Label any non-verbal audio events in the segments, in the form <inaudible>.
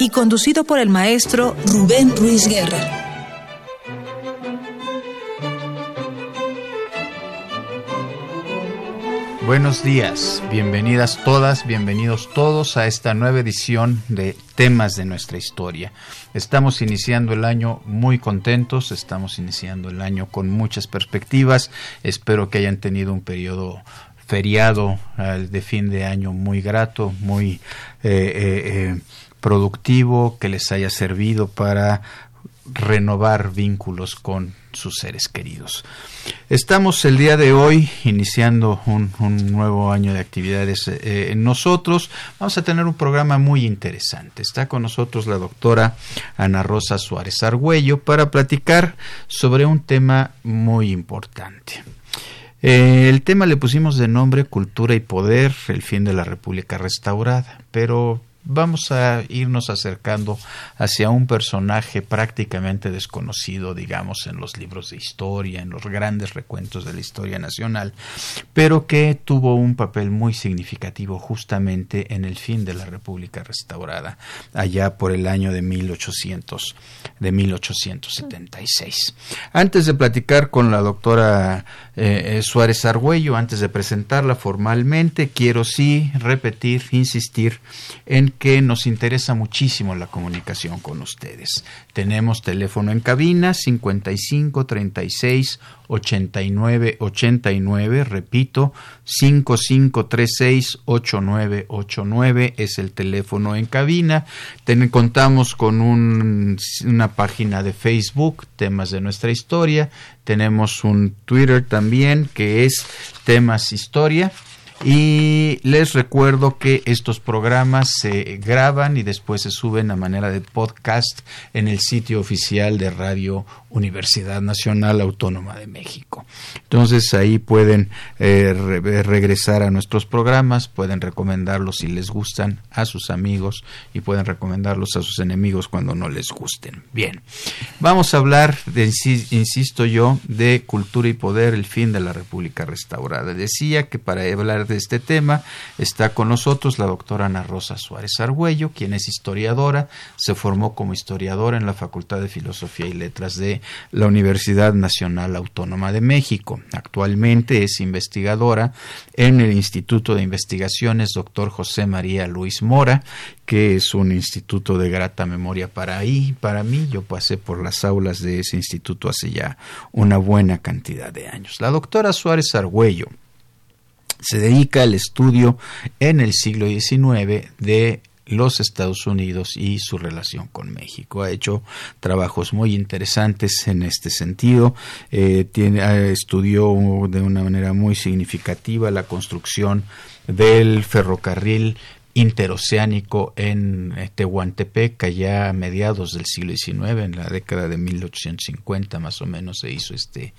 y conducido por el maestro Rubén Ruiz Guerra. Buenos días, bienvenidas todas, bienvenidos todos a esta nueva edición de Temas de nuestra historia. Estamos iniciando el año muy contentos, estamos iniciando el año con muchas perspectivas, espero que hayan tenido un periodo feriado de fin de año muy grato, muy eh, eh, eh productivo que les haya servido para renovar vínculos con sus seres queridos. Estamos el día de hoy iniciando un, nuevo año de actividades eh, en nosotros. Vamos a tener un programa muy interesante. Está con nosotros la doctora Ana Rosa Suárez Argüello para platicar sobre un tema muy importante. Eh, el tema le pusimos de nombre Cultura y Poder, el fin de la República Restaurada, pero vamos a irnos acercando hacia un personaje prácticamente desconocido, digamos, en los libros de historia, en los grandes recuentos de la historia nacional, pero que tuvo un papel muy significativo justamente en el fin de la República restaurada, allá por el año de 1800, de 1876. Antes de platicar con la doctora eh, eh, Suárez Argüello, antes de presentarla formalmente, quiero sí repetir, insistir en que nos interesa muchísimo la comunicación con ustedes. Tenemos teléfono en cabina 55 36 89 89, repito, 5536 8989 es el teléfono en cabina. contamos con una página de Facebook, temas de nuestra historia. Tenemos un Twitter también que es temas historia y les recuerdo que estos programas se graban y después se suben a manera de podcast en el sitio oficial de Radio Universidad Nacional Autónoma de México. Entonces ahí pueden eh, regresar a nuestros programas, pueden recomendarlos si les gustan a sus amigos y pueden recomendarlos a sus enemigos cuando no les gusten. Bien, vamos a hablar, insisto yo, de cultura y poder, el fin de la República Restaurada. Decía que para hablar de este tema. Está con nosotros la doctora Ana Rosa Suárez Argüello, quien es historiadora, se formó como historiadora en la Facultad de Filosofía y Letras de la Universidad Nacional Autónoma de México. Actualmente es investigadora en el Instituto de Investigaciones Doctor José María Luis Mora, que es un instituto de grata memoria para ahí, para mí. Yo pasé por las aulas de ese instituto hace ya una buena cantidad de años. La doctora Suárez Argüello se dedica al estudio en el siglo XIX de los Estados Unidos y su relación con México. Ha hecho trabajos muy interesantes en este sentido. Eh, tiene, estudió de una manera muy significativa la construcción del ferrocarril interoceánico en eh, Tehuantepec, allá a mediados del siglo XIX, en la década de 1850 más o menos se hizo este,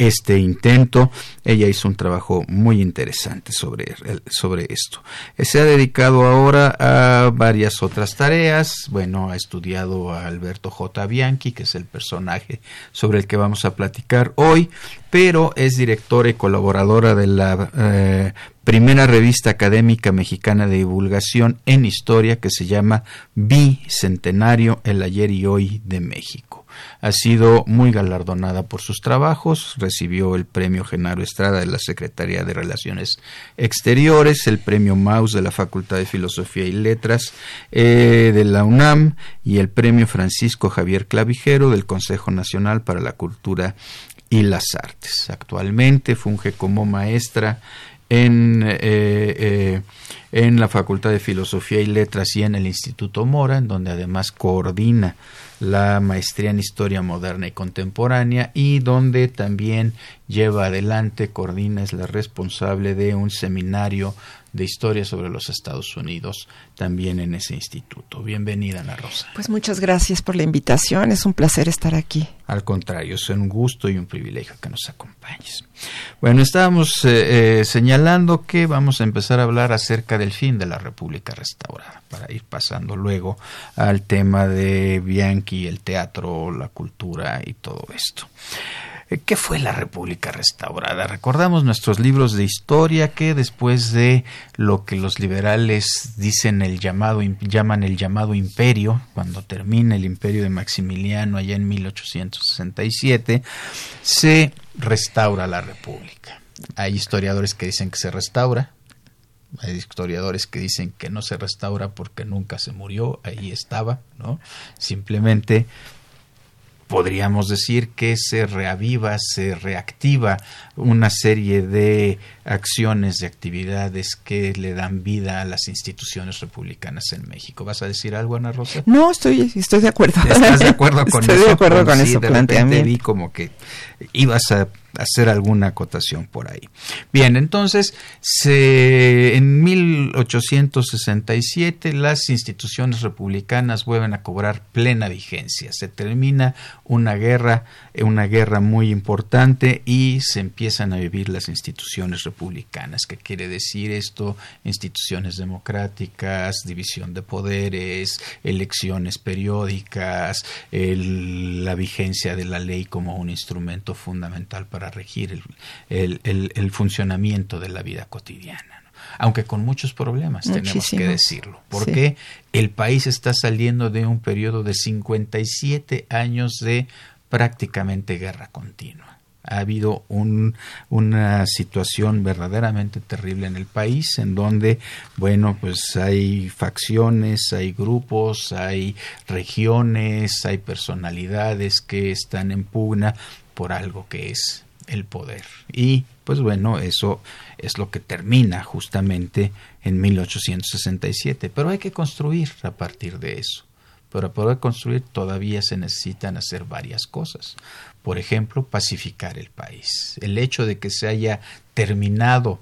este intento. Ella hizo un trabajo muy interesante sobre, sobre esto. Se ha dedicado ahora a varias otras tareas. Bueno, ha estudiado a Alberto J. Bianchi, que es el personaje sobre el que vamos a platicar hoy, pero es directora y colaboradora de la eh, primera revista académica mexicana de divulgación en historia que se llama Bicentenario, el ayer y hoy de México. Ha sido muy galardonada por sus trabajos, recibió el premio Genaro Estrada de la Secretaría de Relaciones Exteriores, el premio Maus de la Facultad de Filosofía y Letras eh, de la UNAM y el premio Francisco Javier Clavijero del Consejo Nacional para la Cultura y las Artes. Actualmente funge como maestra en, eh, eh, en la Facultad de Filosofía y Letras y en el Instituto Mora, en donde además coordina la maestría en historia moderna y contemporánea y donde también lleva adelante, coordina, es la responsable de un seminario de historia sobre los Estados Unidos también en ese instituto. Bienvenida, Ana Rosa. Pues muchas gracias por la invitación, es un placer estar aquí. Al contrario, es un gusto y un privilegio que nos acompañes. Bueno, estábamos eh, eh, señalando que vamos a empezar a hablar acerca del fin de la República Restaurada, para ir pasando luego al tema de Bianchi, el teatro, la cultura y todo esto. ¿Qué fue la República Restaurada? Recordamos nuestros libros de historia que después de lo que los liberales dicen el llamado, llaman el llamado imperio, cuando termina el imperio de Maximiliano allá en 1867, se restaura la República. Hay historiadores que dicen que se restaura, hay historiadores que dicen que no se restaura porque nunca se murió, ahí estaba, ¿no? Simplemente podríamos decir que se reaviva, se reactiva una serie de acciones, de actividades que le dan vida a las instituciones republicanas en México. ¿Vas a decir algo, Ana Rosa? No, estoy, estoy de acuerdo. ¿Estás de acuerdo <laughs> con estoy eso? de acuerdo con eso planteamiento. vi como que ibas a hacer alguna acotación por ahí. Bien, entonces, se, en 1867 las instituciones republicanas vuelven a cobrar plena vigencia. Se termina una guerra, una guerra muy importante y se empiezan a vivir las instituciones republicanas. ¿Qué quiere decir esto? Instituciones democráticas, división de poderes, elecciones periódicas, la vigencia de la ley como un instrumento fundamental para regir el, el, funcionamiento de la vida cotidiana. Aunque con muchos problemas, tenemos que decirlo, porque el país está saliendo de un periodo de 57 años de prácticamente guerra continua ha habido un, una situación verdaderamente terrible en el país, en donde, bueno, pues hay facciones, hay grupos, hay regiones, hay personalidades que están en pugna por algo que es el poder. Y, pues bueno, eso es lo que termina justamente en 1867, pero hay que construir a partir de eso. Para poder construir todavía se necesitan hacer varias cosas por ejemplo, pacificar el país. El hecho de que se haya terminado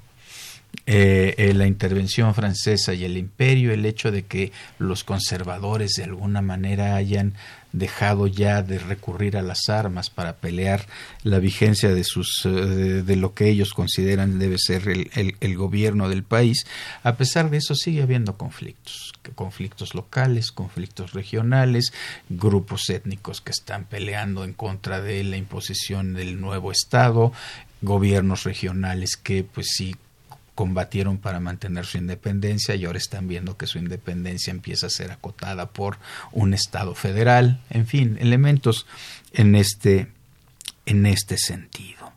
eh, eh, la intervención francesa y el imperio, el hecho de que los conservadores de alguna manera hayan dejado ya de recurrir a las armas para pelear la vigencia de sus eh, de, lo que ellos consideran debe ser el, el, gobierno del país a pesar de eso sigue habiendo conflictos conflictos locales conflictos regionales grupos étnicos que están peleando en contra de la imposición del nuevo estado gobiernos regionales que pues sí combatieron para mantener su independencia y ahora están viendo que su independencia empieza a ser acotada por un Estado federal, en fin, elementos en este, en este sentido.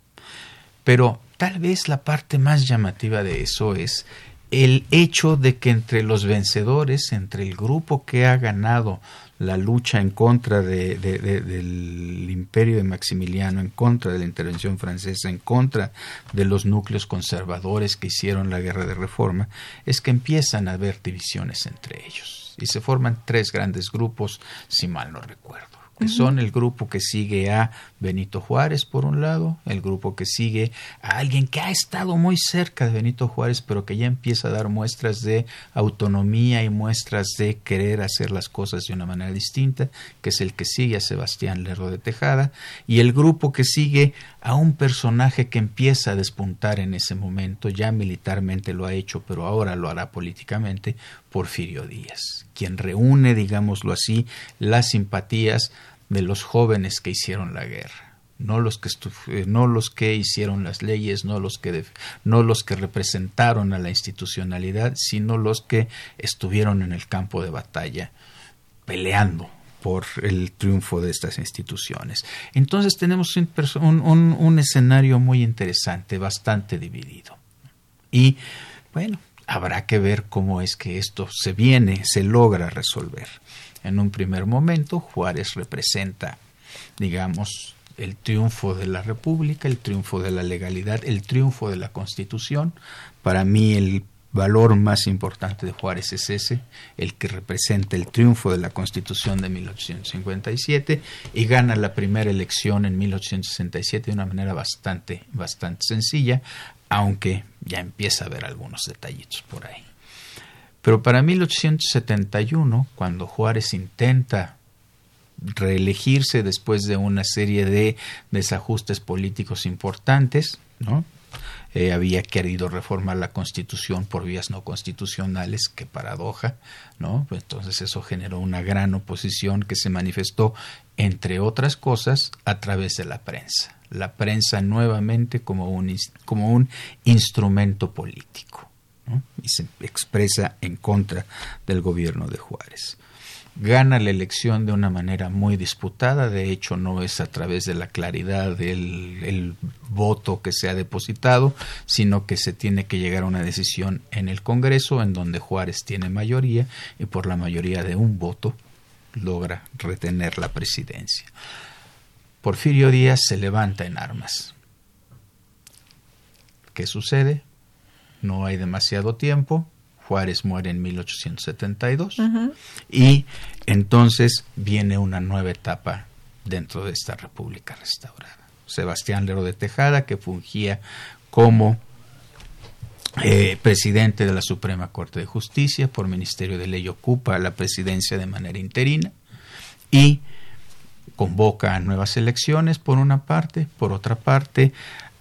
Pero tal vez la parte más llamativa de eso es el hecho de que entre los vencedores, entre el grupo que ha ganado la lucha en contra de, del imperio de Maximiliano, en contra de la intervención francesa, en contra de los núcleos conservadores que hicieron la guerra de reforma, es que empiezan a haber divisiones entre ellos. Y se forman tres grandes grupos, si mal no recuerdo que son el grupo que sigue a Benito Juárez, por un lado, el grupo que sigue a alguien que ha estado muy cerca de Benito Juárez, pero que ya empieza a dar muestras de autonomía y muestras de querer hacer las cosas de una manera distinta, que es el que sigue a Sebastián Lerdo de Tejada, y el grupo que sigue a un personaje que empieza a despuntar en ese momento, ya militarmente lo ha hecho, pero ahora lo hará políticamente, Porfirio Díaz, quien reúne, digámoslo así, las simpatías de los jóvenes que hicieron la guerra, no los que eh, no los que hicieron las leyes, no los que no los que representaron a la institucionalidad, sino los que estuvieron en el campo de batalla peleando por el triunfo de estas instituciones. Entonces tenemos un, un escenario muy interesante, bastante dividido. Y bueno, habrá que ver cómo es que esto se viene, se logra resolver. En un primer momento, Juárez representa, digamos, el triunfo de la República, el triunfo de la legalidad, el triunfo de la Constitución. Para mí el valor más importante de Juárez es ese, el que representa el triunfo de la Constitución de 1857 y gana la primera elección en 1867 de una manera bastante, bastante sencilla, aunque ya empieza a haber algunos detallitos por ahí. Pero para 1871, cuando Juárez intenta reelegirse después de una serie de desajustes políticos importantes, ¿no? Eh, había querido reformar la constitución por vías no constitucionales, qué paradoja, ¿no? Entonces eso generó una gran oposición que se manifestó, entre otras cosas, a través de la prensa. La prensa nuevamente como un, como un instrumento político, y se expresa en contra del gobierno de Juárez gana la elección de una manera muy disputada, de hecho no es a través de la claridad del voto que se ha depositado, sino que se tiene que llegar a una decisión en el Congreso en donde Juárez tiene mayoría y por la mayoría de un voto logra retener la presidencia. Porfirio Díaz se levanta en armas. ¿Qué sucede? No hay demasiado tiempo, Juárez muere en 1872 y entonces viene una nueva etapa dentro de esta República restaurada. Sebastián Lero de Tejada, que fungía como eh, presidente de la Suprema Corte de Justicia, por Ministerio de Ley ocupa la presidencia de manera interina y convoca a nuevas elecciones por una parte, por otra parte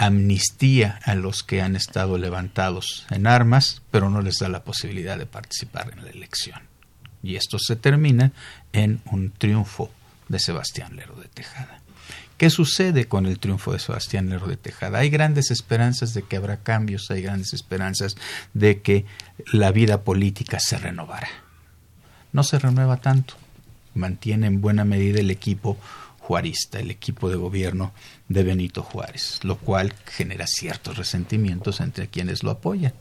amnistía a los que han estado levantados en armas, pero no les da la posibilidad de participar en la elección. Y esto se termina en un triunfo de Sebastián Lerdo de Tejada. ¿Qué sucede con el triunfo de Sebastián Lerdo de Tejada? Hay grandes esperanzas de que habrá cambios, hay grandes esperanzas de que la vida política se renovará. No se renueva tanto, mantiene en buena medida el equipo juarista, el equipo de gobierno de Benito Juárez, lo cual genera ciertos resentimientos entre quienes lo apoyan.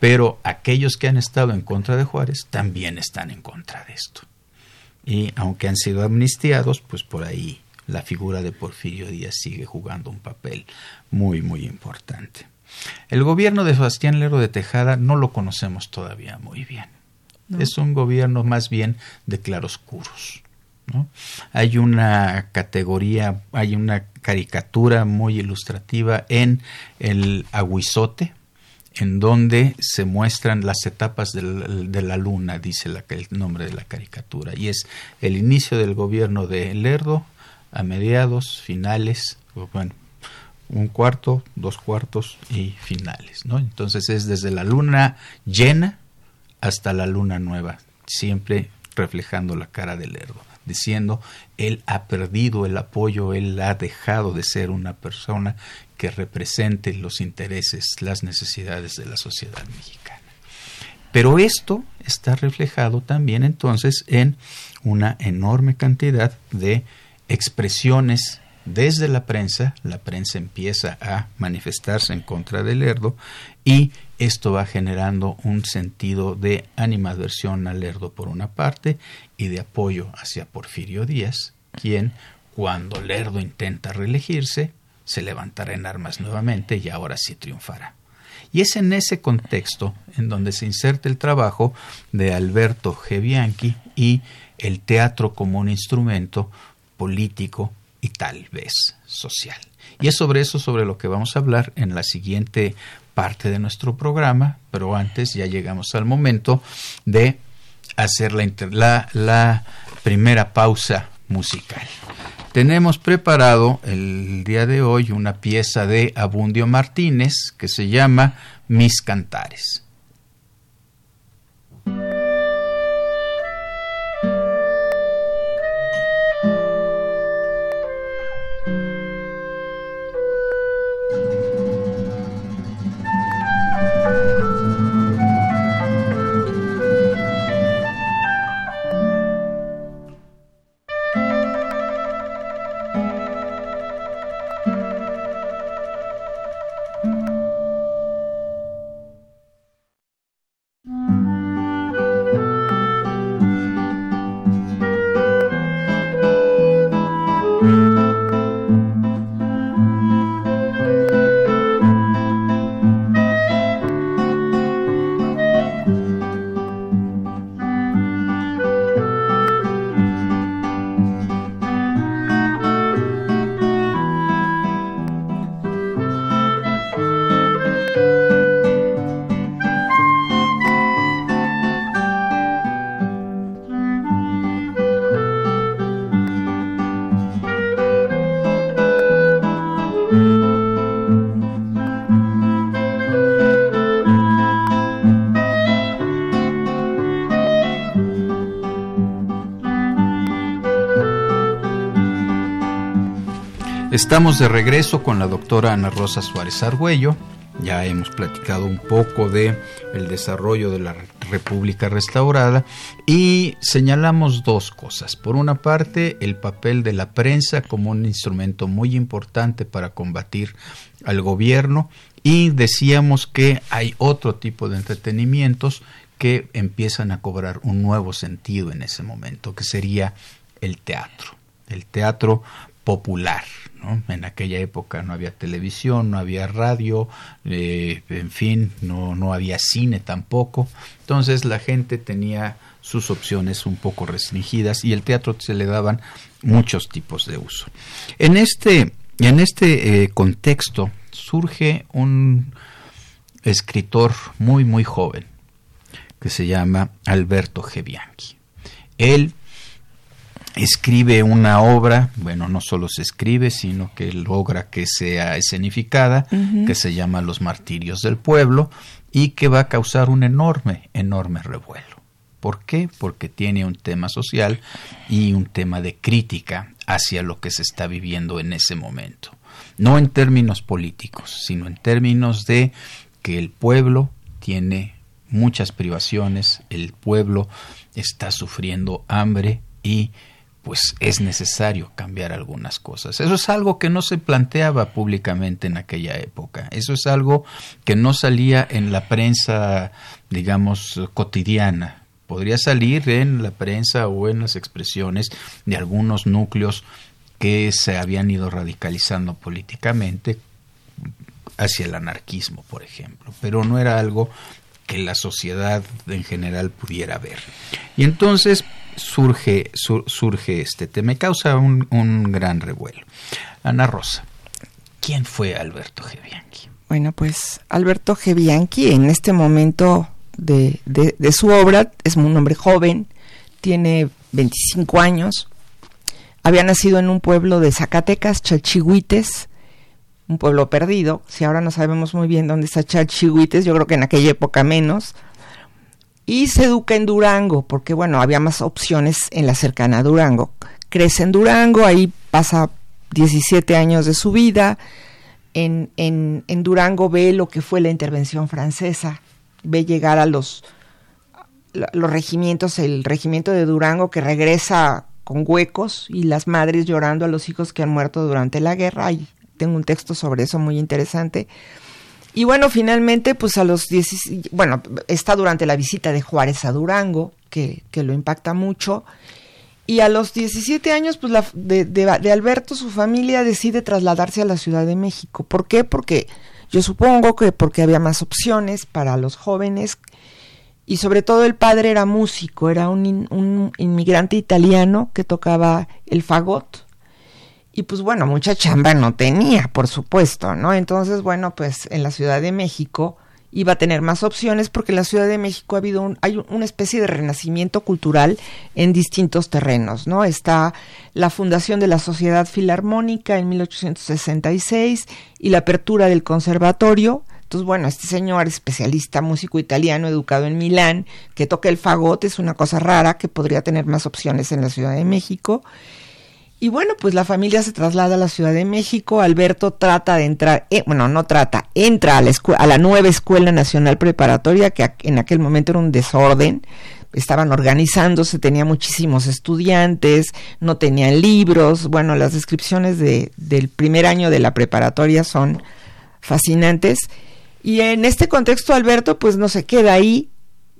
Pero aquellos que han estado en contra de Juárez también están en contra de esto. Y aunque han sido amnistiados, pues por ahí la figura de Porfirio Díaz sigue jugando un papel muy, muy importante. El gobierno de Sebastián Lerdo de Tejada no lo conocemos todavía muy bien. Es un gobierno más bien de claroscuros. Hay una categoría, hay una caricatura muy ilustrativa en el aguizote, en donde se muestran las etapas de la, luna, dice el nombre de la caricatura, y es el inicio del gobierno de Lerdo a mediados, finales, bueno, un cuarto, dos cuartos y finales, ¿no? Entonces es desde la luna llena hasta la luna nueva, siempre reflejando la cara de Lerdo diciendo, él ha perdido el apoyo, él ha dejado de ser una persona que represente los intereses, las necesidades de la sociedad mexicana. Pero esto está reflejado también entonces en una enorme cantidad de expresiones desde la prensa, la prensa empieza a manifestarse en contra del Lerdo y esto va generando un sentido de animadversión al Lerdo por una parte y de apoyo hacia Porfirio Díaz, quien cuando Lerdo intenta reelegirse se levantará en armas nuevamente y ahora sí triunfará. Y es en ese contexto en donde se inserta el trabajo de Alberto G. Bianchi y el teatro como un instrumento político y tal vez social. Y es sobre eso sobre lo que vamos a hablar en la siguiente parte de nuestro programa, pero antes ya llegamos al momento de hacer la, la, primera pausa musical. Tenemos preparado el día de hoy una pieza de Abundio Martínez que se llama Mis Cantares. Estamos de regreso con la doctora Ana Rosa Suárez Argüello. Ya hemos platicado un poco de el desarrollo de la República restaurada y señalamos dos cosas. Por una parte, el papel de la prensa como un instrumento muy importante para combatir al gobierno y decíamos que hay otro tipo de entretenimientos que empiezan a cobrar un nuevo sentido en ese momento, que sería el teatro, el teatro popular. En aquella época no había televisión, no había radio, eh, en fin, no, no había cine tampoco. Entonces la gente tenía sus opciones un poco restringidas y el teatro se le daban muchos tipos de uso. En este, en este eh, contexto surge un escritor muy, muy joven que se llama Alberto G. Bianchi. Él escribe una obra, bueno, no solo se escribe, sino que logra que sea escenificada, que se llama Los Martirios del Pueblo, y que va a causar un enorme, enorme revuelo. ¿Por qué? Porque tiene un tema social y un tema de crítica hacia lo que se está viviendo en ese momento. No en términos políticos, sino en términos de que el pueblo tiene muchas privaciones, el pueblo está sufriendo hambre y pues es necesario cambiar algunas cosas. Eso es algo que no se planteaba públicamente en aquella época. Eso es algo que no salía en la prensa, digamos, cotidiana. Podría salir en la prensa o en las expresiones de algunos núcleos que se habían ido radicalizando políticamente hacia el anarquismo, por ejemplo, pero no era algo que la sociedad en general pudiera ver. Y entonces surge, surge este tema, me causa un, un, gran revuelo. Ana Rosa, ¿quién fue Alberto G. Bianchi? Bueno, pues Alberto G. Bianchi en este momento de, de, de su obra es un hombre joven, tiene 25 años, había nacido en un pueblo de Zacatecas, Chalchihuites, un pueblo perdido. Si ahora no sabemos muy bien dónde está Chalchihuites, yo creo que en aquella época menos. Y se educa en Durango, porque bueno, había más opciones en la cercana Durango. Crece en Durango, ahí pasa 17 años de su vida. En, en, en Durango ve lo que fue la intervención francesa, ve llegar a los, los regimientos, el regimiento de Durango que regresa con huecos y las madres llorando a los hijos que han muerto durante la guerra. Y tengo un texto sobre eso muy interesante. Y bueno, finalmente, pues a los 10, bueno, está durante la visita de Juárez a Durango, que, que lo impacta mucho. Y a los 17 años, pues la, de, de, de, Alberto, su familia decide trasladarse a la Ciudad de México. ¿Por qué? Porque yo supongo que porque había más opciones para los jóvenes. Y sobre todo el padre era músico, era un, un inmigrante italiano que tocaba el fagot y pues bueno, mucha chamba no tenía, por supuesto, ¿no? Entonces, bueno, pues en la Ciudad de México iba a tener más opciones porque en la Ciudad de México ha habido un, hay una especie de renacimiento cultural en distintos terrenos, ¿no? Está la fundación de la Sociedad Filarmónica en 1866 y la apertura del conservatorio. Entonces, bueno, este señor especialista, músico italiano, educado en Milán, que toca el fagot, es una cosa rara que podría tener más opciones en la Ciudad de México. Y bueno, pues la familia se traslada a la Ciudad de México. Alberto trata de entrar, eh, bueno, no trata, entra a la, a la nueva Escuela Nacional Preparatoria, que en aquel momento era un desorden. Estaban organizándose, tenía muchísimos estudiantes, no tenían libros. Bueno, las descripciones de, del primer año de la preparatoria son fascinantes. Y en este contexto, Alberto, pues no se queda ahí.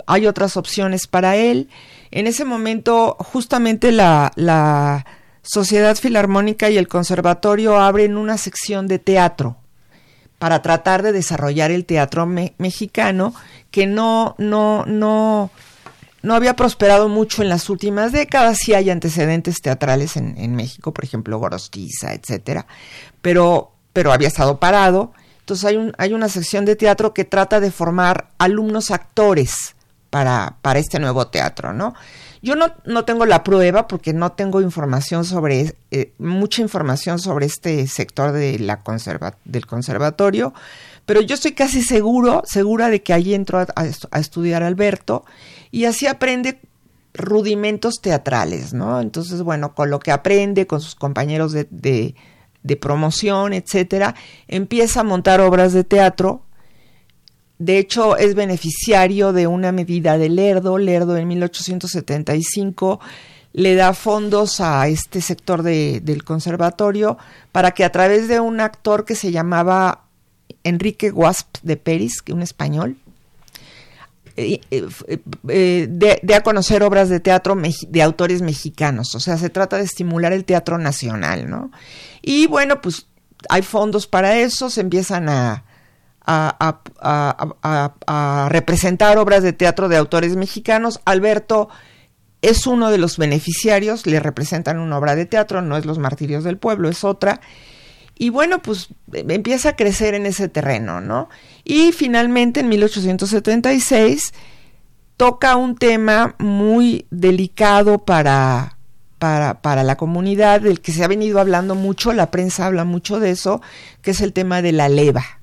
Hay otras opciones para él. En ese momento, justamente la, la Sociedad Filarmónica y el Conservatorio abren una sección de teatro para tratar de desarrollar el teatro me mexicano que no, no, no, no había prosperado mucho en las últimas décadas. Sí hay antecedentes teatrales en, en México, por ejemplo, Gorostiza, etcétera, pero, pero había estado parado. Entonces hay, un, hay una sección de teatro que trata de formar alumnos actores para, para este nuevo teatro, ¿no? Yo no, no tengo la prueba porque no tengo información sobre, eh, mucha información sobre este sector de la conserva, del conservatorio, pero yo estoy casi seguro, segura de que allí entró a, a, estudiar Alberto y así aprende rudimentos teatrales, ¿no? Entonces, bueno, con lo que aprende, con sus compañeros de, de, de promoción, etcétera, empieza a montar obras de teatro. De hecho, es beneficiario de una medida de Lerdo. Lerdo en 1875 le da fondos a este sector del conservatorio para que a través de un actor que se llamaba Enrique Guasp de Peris, un español, eh, eh, eh, de, a conocer obras de teatro de autores mexicanos. O sea, se trata de estimular el teatro nacional, ¿no? Y bueno, pues hay fondos para eso, se empiezan a, a, representar obras de teatro de autores mexicanos. Alberto es uno de los beneficiarios, le representan una obra de teatro, no es Los Martirios del Pueblo, es otra. Y bueno, pues empieza a crecer en ese terreno, ¿no? Y finalmente en 1876 toca un tema muy delicado para, para, para, la comunidad, del que se ha venido hablando mucho, la prensa habla mucho de eso, que es el tema de la leva.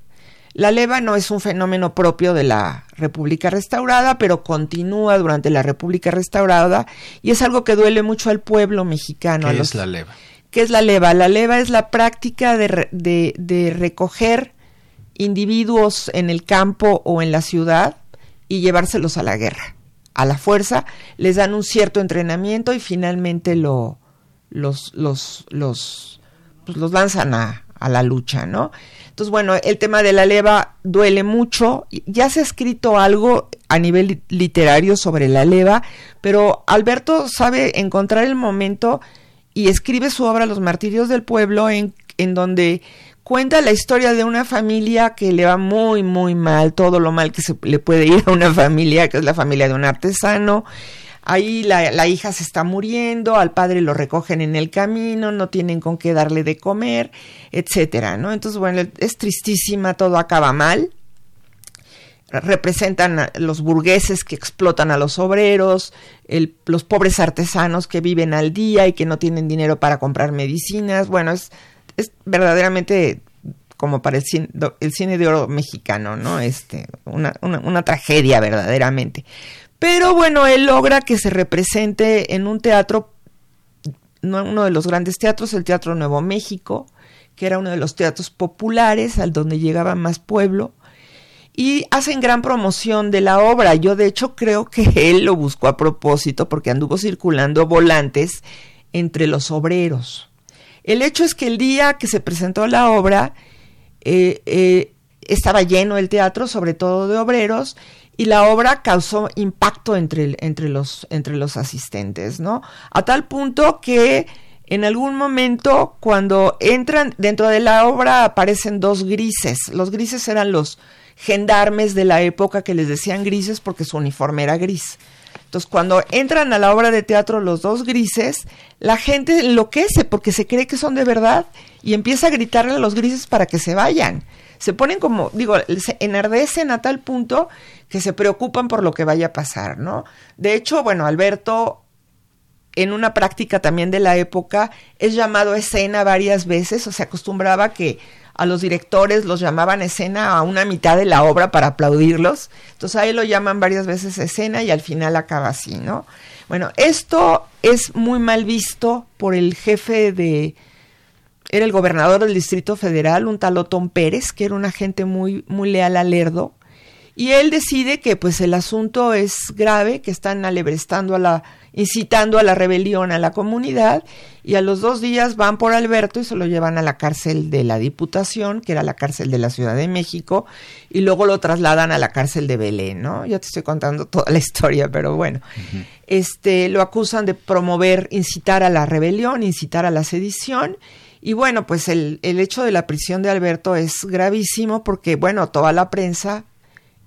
La leva no es un fenómeno propio de la República Restaurada, pero continúa durante la República Restaurada y es algo que duele mucho al pueblo mexicano. ¿Qué es la leva? ¿Qué es la leva? La leva es la práctica de, de, recoger individuos en el campo o en la ciudad y llevárselos a la guerra. A la fuerza, les dan un cierto entrenamiento y finalmente lo, los, los, los, pues los lanzan a, a la lucha, ¿no? Entonces, bueno, el tema de la leva duele mucho. Ya se ha escrito algo a nivel literario sobre la leva, pero Alberto sabe encontrar el momento y escribe su obra Los Martirios del Pueblo, en, en donde cuenta la historia de una familia que le va muy, muy mal, todo lo mal que se le puede ir a una familia, que es la familia de un artesano. Ahí la, la, hija se está muriendo, al padre lo recogen en el camino, no tienen con qué darle de comer, etcétera, ¿no? Entonces, bueno, es tristísima, todo acaba mal representan a los burgueses que explotan a los obreros, los pobres artesanos que viven al día y que no tienen dinero para comprar medicinas. Bueno, es, es verdaderamente como para el cine, de oro mexicano, ¿no? Este, una, una, tragedia verdaderamente. Pero bueno, él logra que se represente en un teatro, uno de los grandes teatros, el Teatro Nuevo México, que era uno de los teatros populares al donde llegaba más pueblo y hacen gran promoción de la obra. Yo de hecho creo que <laughs> él lo buscó a propósito porque anduvo circulando volantes entre los obreros. El hecho es que el día que se presentó la obra eh, eh, estaba lleno el teatro, sobre todo de obreros, y la obra causó impacto entre, entre, los, entre los asistentes, ¿no? A tal punto que en algún momento cuando entran dentro de la obra aparecen dos grises. Los grises eran los gendarmes de la época que les decían grises porque su uniforme era gris. Entonces, cuando entran a la obra de teatro los dos grises, la gente enloquece porque se cree que son de verdad y empieza a gritarle a los grises para que se vayan. Se ponen como, digo, se enardecen a tal punto que se preocupan por lo que vaya a pasar, ¿no? De hecho, bueno, Alberto, en una práctica también de la época, es llamado escena varias veces, o se acostumbraba que a los directores los llamaban escena a una mitad de la obra para aplaudirlos. Entonces ahí lo llaman varias veces escena y al final acaba así, ¿no? Bueno, esto es muy mal visto por el jefe de era el gobernador del Distrito Federal, un tal Otón Pérez, que era un agente muy muy leal a Lerdo, y él decide que pues el asunto es grave, que están alebrestando a la incitando a la rebelión a la comunidad y a los dos días van por Alberto y se lo llevan a la cárcel de la Diputación, que era la cárcel de la Ciudad de México, y luego lo trasladan a la cárcel de Belén, ¿no? Ya te estoy contando toda la <laughs> historia, pero bueno. Este lo acusan de promover, incitar a la rebelión, incitar a la sedición. Y bueno, pues el, el hecho de la prisión de Alberto es gravísimo porque, bueno, toda la prensa,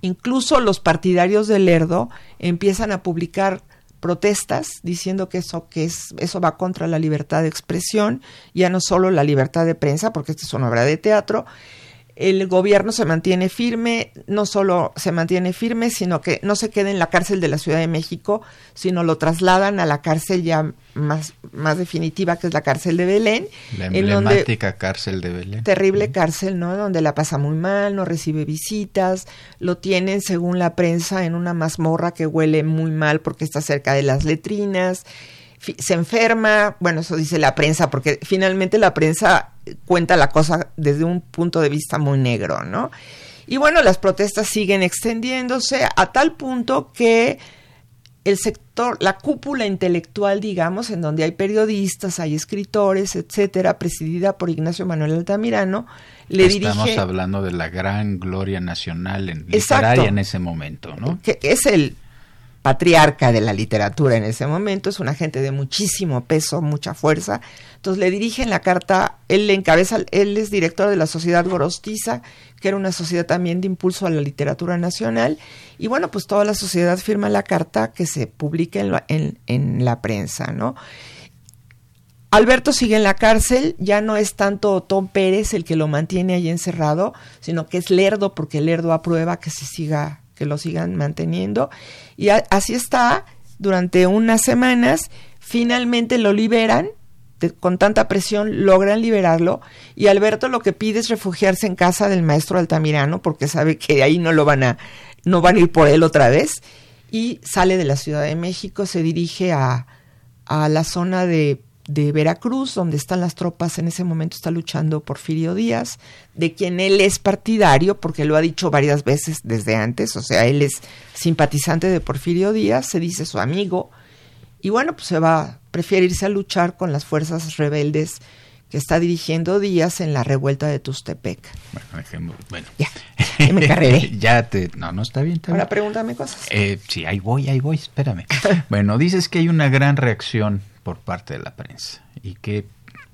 incluso los partidarios de Lerdo, empiezan a publicar protestas diciendo que eso que es eso va contra la libertad de expresión, ya no solo la libertad de prensa, porque esta es una obra de teatro, el gobierno se mantiene firme, no solo se mantiene firme, sino que no se queda en la cárcel de la Ciudad de México, sino lo trasladan a la cárcel ya más, más definitiva, que es la cárcel de Belén. La emblemática cárcel de Belén. Terrible cárcel, ¿no? Donde la pasa muy mal, no recibe visitas, lo tienen, según la prensa, en una mazmorra que huele muy mal porque está cerca de las letrinas se enferma, bueno, eso dice la prensa, porque finalmente la prensa cuenta la cosa desde un punto de vista muy negro, ¿no? Y bueno, las protestas siguen extendiéndose a tal punto que el sector, la cúpula intelectual, digamos, en donde hay periodistas, hay escritores, etcétera, presidida por Ignacio Manuel Altamirano, le Estamos hablando de la gran gloria nacional en, literaria en ese momento, ¿no? Que es el patriarca de la literatura en ese momento, es una gente de muchísimo peso, mucha fuerza. Entonces le dirigen la carta, él le encabeza, él es director de la Sociedad Gorostiza, que era una sociedad también de impulso a la literatura nacional, y bueno, pues toda la sociedad firma la carta que se publica en la, en la prensa, ¿no? Alberto sigue en la cárcel, ya no es tanto Tom Pérez el que lo mantiene ahí encerrado, sino que es Lerdo, porque Lerdo aprueba que se siga que lo sigan manteniendo. Y así está durante unas semanas. Finalmente lo liberan, con tanta presión logran liberarlo. Y Alberto lo que pide es refugiarse en casa del maestro Altamirano, porque sabe que ahí no lo van a, no van a ir por él otra vez. Y sale de la Ciudad de México, se dirige a, a la zona de de Veracruz, donde están las tropas, en ese momento está luchando Porfirio Díaz, de quien él es partidario, porque lo ha dicho varias veces desde antes, o sea, él es simpatizante de Porfirio Díaz, se dice su amigo, y bueno, pues se va, prefiere irse a luchar con las fuerzas rebeldes que está dirigiendo Díaz en la revuelta de Tustepec. Bueno, bueno. Ya, ya me carreré. <laughs> ya te, no, no está bien, está Ahora pregúntame cosas. Eh, sí, ahí voy, ahí voy, espérame. <laughs> bueno, dices que hay una gran reacción por parte de la prensa y que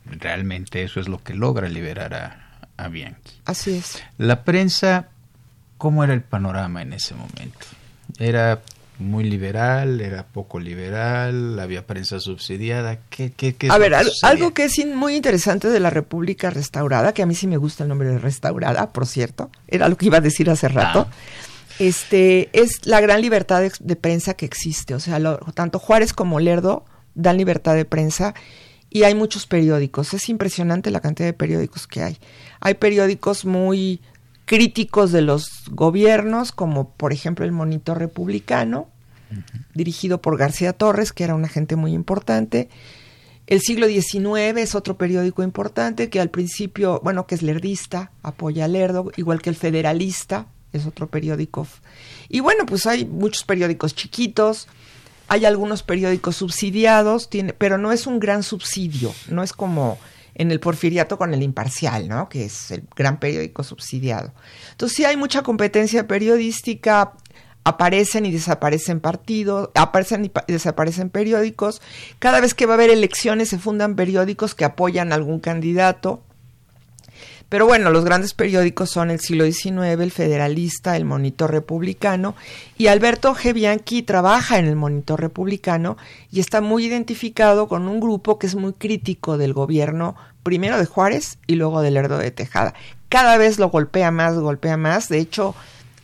realmente eso es lo que logra liberar a, a Bianchi. Así es. La prensa, ¿cómo era el panorama en ese momento? ¿Era muy liberal, era poco liberal, había prensa subsidiada. ¿Qué, qué, qué a ver, algo que es muy interesante de la República Restaurada, que a mí sí me gusta el nombre de Restaurada, por cierto, era lo que iba a decir hace rato. Ah. Este es la gran libertad de, prensa que existe, o sea, tanto Juárez como Lerdo dan libertad de prensa y hay muchos periódicos. Es impresionante la cantidad de periódicos que hay. Hay periódicos muy críticos de los gobiernos, como por ejemplo el Monitor Republicano, dirigido por García Torres, que era un agente muy importante. El siglo XIX es otro periódico importante que al principio, bueno, que es lerdista, apoya a Lerdo, igual que el Federalista, es otro periódico. Y bueno, pues hay muchos periódicos chiquitos, hay algunos periódicos subsidiados, tiene, pero no es un gran subsidio, no es como en el porfiriato con el imparcial, ¿no? Que es el gran periódico subsidiado. Entonces sí hay mucha competencia periodística, aparecen y desaparecen partidos, aparecen y desaparecen periódicos. Cada vez que va a haber elecciones se fundan periódicos que apoyan a algún candidato. Pero bueno, los grandes periódicos son el siglo XIX, el Federalista, el Monitor Republicano, y Alberto G. Bianchi trabaja en el Monitor Republicano y está muy identificado con un grupo que es muy crítico del gobierno, primero de Juárez y luego del Lerdo de Tejada. Cada vez lo golpea más, golpea más. De hecho,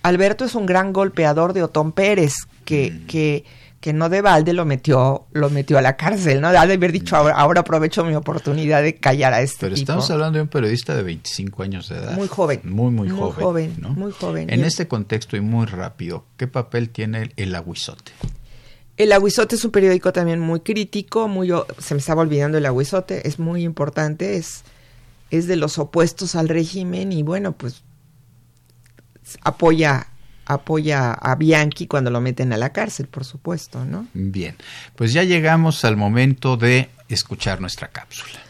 Alberto es un gran golpeador de Otón Pérez, que, mm. que que no de balde lo metió, lo metió a la cárcel, ¿no? Ha de haber dicho, ahora, aprovecho mi oportunidad de callar a este Pero estamos hablando de un periodista de 25 años de edad. Muy joven. Muy, muy, muy joven. Muy joven. En este contexto y muy rápido, ¿qué papel tiene el Aguizote? El Aguizote es un periódico también muy crítico, muy se me estaba olvidando el Aguizote, es muy importante, es, es de los opuestos al régimen y bueno, pues apoya apoya a Bianchi cuando lo meten a la cárcel, por supuesto, ¿no? Bien, pues ya llegamos al momento de escuchar nuestra cápsula.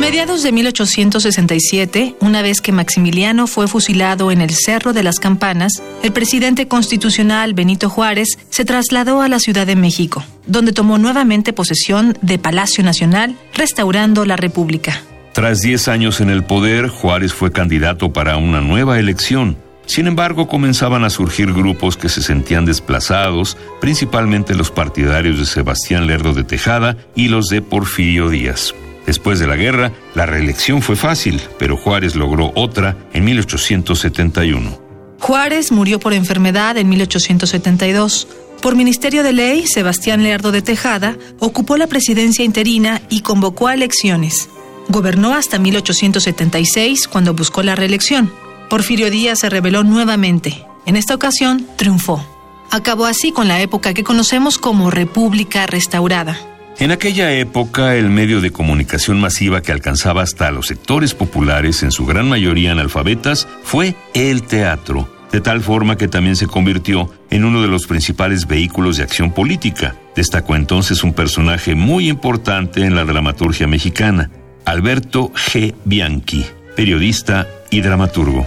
Mediados de 1867, una vez que Maximiliano fue fusilado en el Cerro de las Campanas, el presidente constitucional Benito Juárez se trasladó a la Ciudad de México, donde tomó nuevamente posesión de Palacio Nacional, restaurando la República. Tras 10 años en el poder, Juárez fue candidato para una nueva elección. Sin embargo, comenzaban a surgir grupos que se sentían desplazados, principalmente los partidarios de Sebastián Lerdo de Tejada y los de Porfirio Díaz. Después de la guerra, la reelección fue fácil, pero Juárez logró otra en 1871. Juárez murió por enfermedad en 1872. Por ministerio de ley, Sebastián Lerdo de Tejada ocupó la presidencia interina y convocó a elecciones. Gobernó hasta 1876 cuando buscó la reelección. Porfirio Díaz se rebeló nuevamente. En esta ocasión triunfó. Acabó así con la época que conocemos como República Restaurada. En aquella época, el medio de comunicación masiva que alcanzaba hasta los sectores populares, en su gran mayoría analfabetas, fue el teatro, de tal forma que también se convirtió en uno de los principales vehículos de acción política. Destacó entonces un personaje muy importante en la dramaturgia mexicana, Alberto G. Bianchi, periodista y dramaturgo.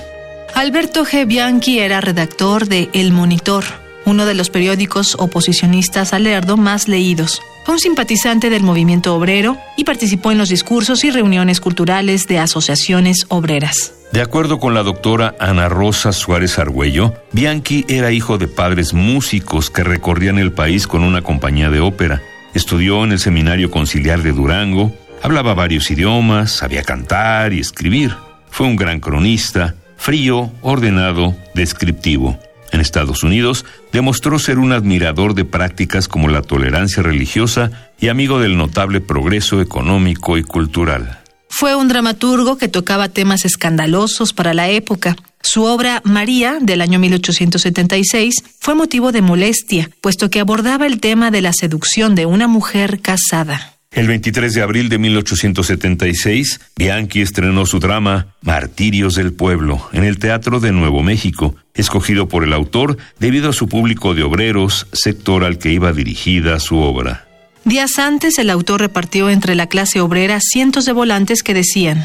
Alberto G. Bianchi era redactor de El Monitor, uno de los periódicos oposicionistas al Lerdo más leídos. Fue un simpatizante del movimiento obrero y participó en los discursos y reuniones culturales de asociaciones obreras. De acuerdo con la doctora Ana Rosa Suárez Argüello, Bianchi era hijo de padres músicos que recorrían el país con una compañía de ópera. Estudió en el Seminario Conciliar de Durango, hablaba varios idiomas, sabía cantar y escribir. Fue un gran cronista, frío, ordenado, descriptivo en Estados Unidos, demostró ser un admirador de prácticas como la tolerancia religiosa y amigo del notable progreso económico y cultural. Fue un dramaturgo que tocaba temas escandalosos para la época. Su obra María, del año 1876, fue motivo de molestia, puesto que abordaba el tema de la seducción de una mujer casada. El 23 de abril de 1876, Bianchi estrenó su drama Martirios del Pueblo en el Teatro de Nuevo México, escogido por el autor debido a su público de obreros, sector al que iba dirigida su obra. Días antes, el autor repartió entre la clase obrera cientos de volantes que decían,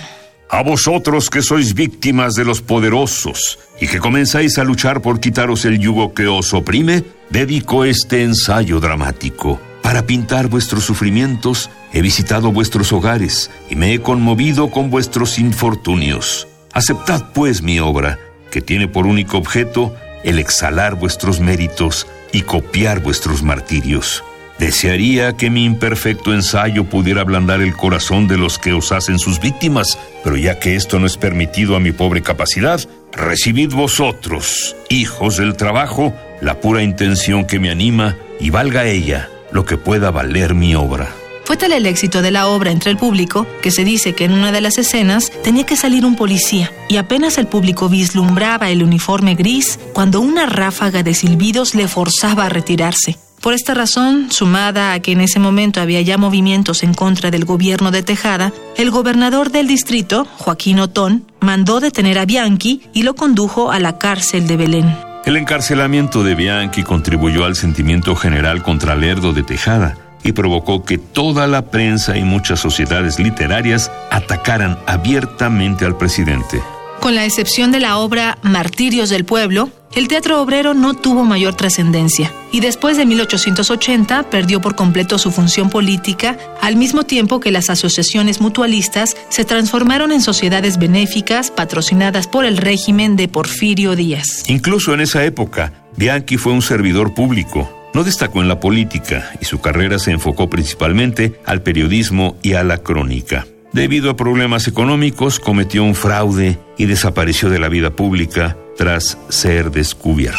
A vosotros que sois víctimas de los poderosos y que comenzáis a luchar por quitaros el yugo que os oprime, dedico este ensayo dramático para pintar vuestros sufrimientos, he visitado vuestros hogares y me he conmovido con vuestros infortunios. Aceptad, pues, mi obra, que tiene por único objeto el exhalar vuestros méritos y copiar vuestros martirios. Desearía que mi imperfecto ensayo pudiera ablandar el corazón de los que os hacen sus víctimas, pero ya que esto no es permitido a mi pobre capacidad, recibid vosotros, hijos del trabajo, la pura intención que me anima y valga ella lo que pueda valer mi obra. Fue tal el éxito de la obra entre el público que se dice que en una de las escenas tenía que salir un policía y apenas el público vislumbraba el uniforme gris cuando una ráfaga de silbidos le forzaba a retirarse. Por esta razón, sumada a que en ese momento había ya movimientos en contra del gobierno de Tejada, el gobernador del distrito, Joaquín Otón, mandó detener a Bianchi y lo condujo a la cárcel de Belén. El encarcelamiento de Bianchi contribuyó al sentimiento general contra Lerdo de Tejada y provocó que toda la prensa y muchas sociedades literarias atacaran abiertamente al presidente. Con la excepción de la obra Martirios del Pueblo, el teatro obrero no tuvo mayor trascendencia y después de 1880 perdió por completo su función política al mismo tiempo que las asociaciones mutualistas se transformaron en sociedades benéficas patrocinadas por el régimen de Porfirio Díaz. Incluso en esa época, Bianchi fue un servidor público. No destacó en la política y su carrera se enfocó principalmente al periodismo y a la crónica. Debido a problemas económicos, cometió un fraude y desapareció de la vida pública tras ser descubierto.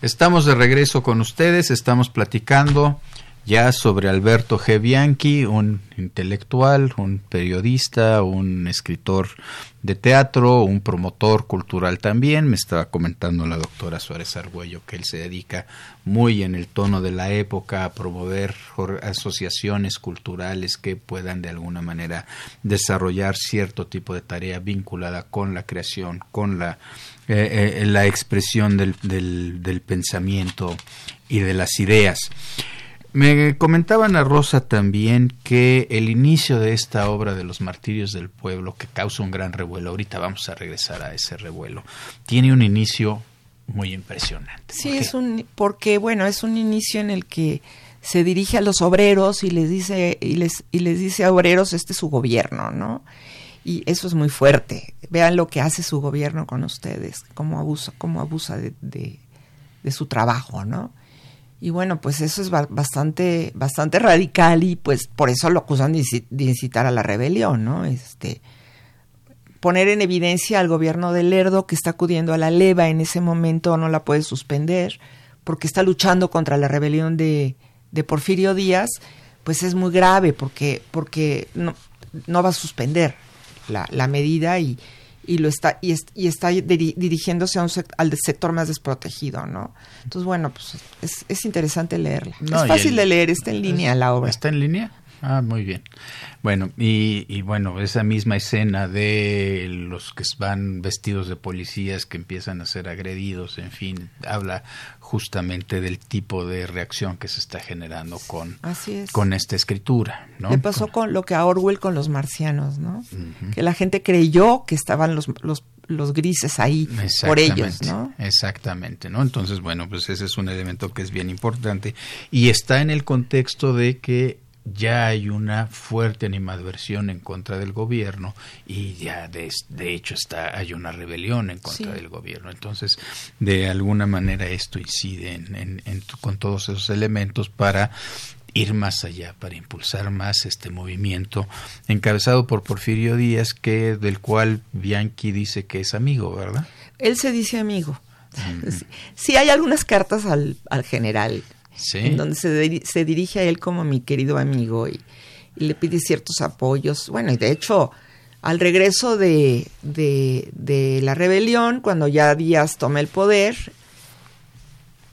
Estamos de regreso con ustedes, estamos platicando ya sobre Alberto G. Bianchi, un intelectual, un periodista, un escritor de teatro, un promotor cultural también. Me estaba comentando la doctora Suárez Argüello que él se dedica muy en el tono de la época a promover asociaciones culturales que puedan de alguna manera desarrollar cierto tipo de tarea vinculada con la creación, con la, eh, eh, la expresión del, del, del pensamiento y de las ideas. Me comentaban a Rosa también que el inicio de esta obra de los martirios del pueblo, que causa un gran revuelo, ahorita vamos a regresar a ese revuelo, tiene un inicio muy impresionante. Sí, es un, porque bueno, es un inicio en el que se dirige a los obreros y les dice, y les, y les dice a obreros, este es su gobierno, ¿no? Y eso es muy fuerte. Vean lo que hace su gobierno con ustedes, cómo abusa, cómo abusa de, de, de su trabajo, ¿no? Y bueno, pues eso es bastante, bastante radical y pues por eso lo acusan de incitar a la rebelión, ¿no? Este, poner en evidencia al gobierno de Lerdo que está acudiendo a la leva en ese momento no la puede suspender porque está luchando contra la rebelión de, de Porfirio Díaz, pues es muy grave porque, porque no, no va a suspender la, la medida y, y lo está y, está dirigiéndose a un al sector más desprotegido, ¿no? Entonces, bueno, pues es, interesante leerla. es fácil de leer, está en línea la obra. ¿Está en línea? Ah, muy bien. Bueno, y, y, bueno, esa misma escena de los que van vestidos de policías que empiezan a ser agredidos, en fin, habla justamente del tipo de reacción que se está generando con, con esta escritura. ¿no? Le pasó con lo que a Orwell con los marcianos, ¿no? Que la gente creyó que estaban los, los los grises ahí por ellos, ¿no? Exactamente, ¿no? Entonces, bueno, pues ese es un elemento que es bien importante y está en el contexto de que ya hay una fuerte animadversión en contra del gobierno y ya de, de hecho está hay una rebelión en contra del gobierno. Entonces de alguna manera esto incide en, en, con todos esos elementos para ir más allá para impulsar más este movimiento encabezado por Porfirio Díaz que del cual Bianchi dice que es amigo verdad él se dice amigo. <laughs> Sí, hay algunas cartas al, al general en donde se, se, dirige a él como mi querido amigo y, le pide ciertos apoyos. Bueno, y de hecho, al regreso de, de, la rebelión, cuando ya Díaz toma el poder,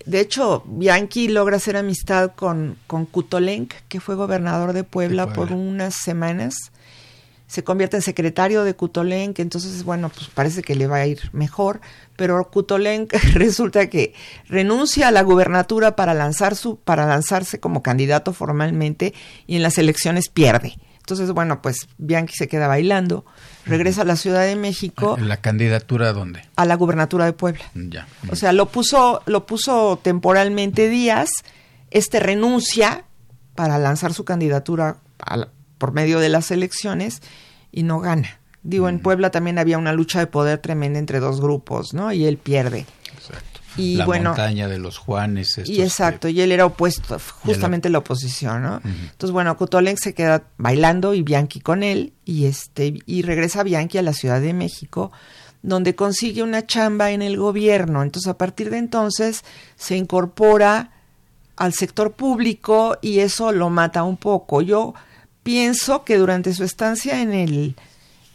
de hecho, Bianchi logra hacer amistad con, con Kutolenk, que fue gobernador de Puebla, por unas semanas se convierte en secretario de Kutolenk, entonces, bueno, pues parece que le va a ir mejor, pero Kutolenk <laughs> resulta que renuncia a la gubernatura para, lanzar su, para lanzarse como candidato formalmente y en las elecciones pierde. Entonces, bueno, pues Bianchi se queda bailando, regresa a la Ciudad de México. ¿La candidatura a dónde? A la gubernatura de Puebla. Ya. O sea, lo puso, lo puso temporalmente Díaz, este renuncia para lanzar su candidatura a por medio de las elecciones y no gana. Digo, en Puebla también había una lucha de poder tremenda entre dos grupos, ¿no? Y él pierde. Exacto. Y la montaña de los Juanes. Y exacto, y él era opuesto, justamente la oposición, ¿no? Entonces, bueno, Kutolenk se queda bailando y Bianchi con él, y este, y regresa Bianchi a la Ciudad de México, donde consigue una chamba en el gobierno. Entonces, a partir de entonces, se incorpora al sector público y eso lo mata un poco. Yo pienso que durante su estancia en el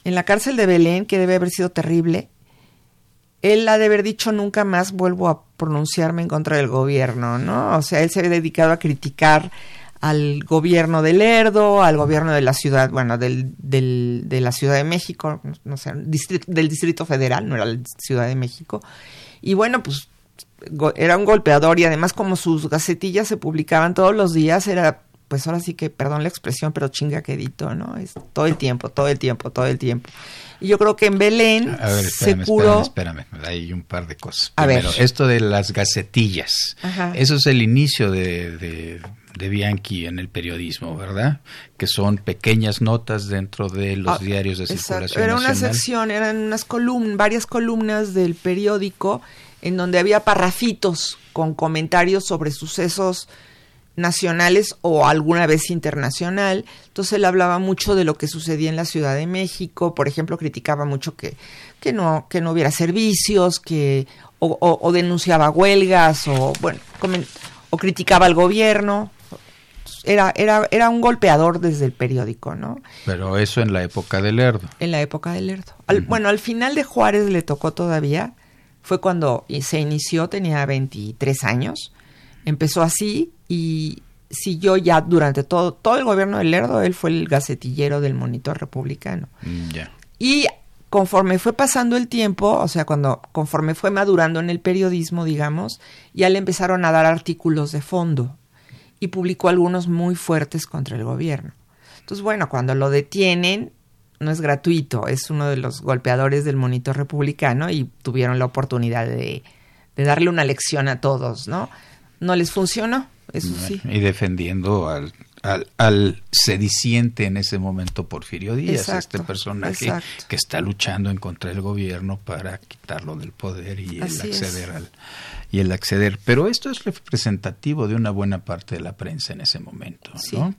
en la cárcel de Belén, que debe haber sido terrible, él ha de haber dicho nunca más vuelvo a pronunciarme en contra del gobierno, ¿no? O sea, él se había dedicado a criticar al gobierno de Lerdo, al gobierno de la ciudad, bueno, del, del, de la Ciudad de México, no sé, del Distrito Federal, no era la Ciudad de México. Y bueno, pues era un golpeador y además como sus gacetillas se publicaban todos los días, era pues ahora sí que, perdón la expresión, pero chinga quedito, ¿no? Es todo el tiempo, todo el tiempo, todo el tiempo. Y yo creo que en Belén a ver, espérame, se curó... Espérame, espérame, hay un par de cosas. A Primero, ver. esto de las gacetillas, eso es el inicio de, de, de, Bianchi en el periodismo, ¿verdad? Que son pequeñas notas dentro de los ah, diarios de circulación Era una sección, eran unas columnas, varias columnas del periódico en donde había parrafitos con comentarios sobre sucesos nacionales o alguna vez internacional. Entonces él hablaba mucho de lo que sucedía en la Ciudad de México, por ejemplo, criticaba mucho que, que, no, que no hubiera servicios, que, o, denunciaba huelgas, o bueno, o criticaba al gobierno. Era, era, era un golpeador desde el periódico, ¿no? Pero eso en la época de Lerdo. En la época de Lerdo. Bueno, al final de Juárez le tocó todavía, fue cuando se inició, tenía 23 años, empezó así, y siguió ya durante todo, todo el gobierno de Lerdo, él fue el gacetillero del monitor republicano. Mm, y conforme fue pasando el tiempo, o sea, cuando conforme fue madurando en el periodismo, digamos, ya le empezaron a dar artículos de fondo y publicó algunos muy fuertes contra el gobierno. Entonces, bueno, cuando lo detienen, no es gratuito, es uno de los golpeadores del monitor republicano y tuvieron la oportunidad de, de darle una lección a todos, ¿no? No les funcionó eso sí. Y defendiendo al, al, sediciente en ese momento Porfirio Díaz, este personaje que está luchando en contra del gobierno para quitarlo del poder y el acceder al y el acceder. Pero esto es representativo de una buena parte de la prensa en ese momento, ¿no?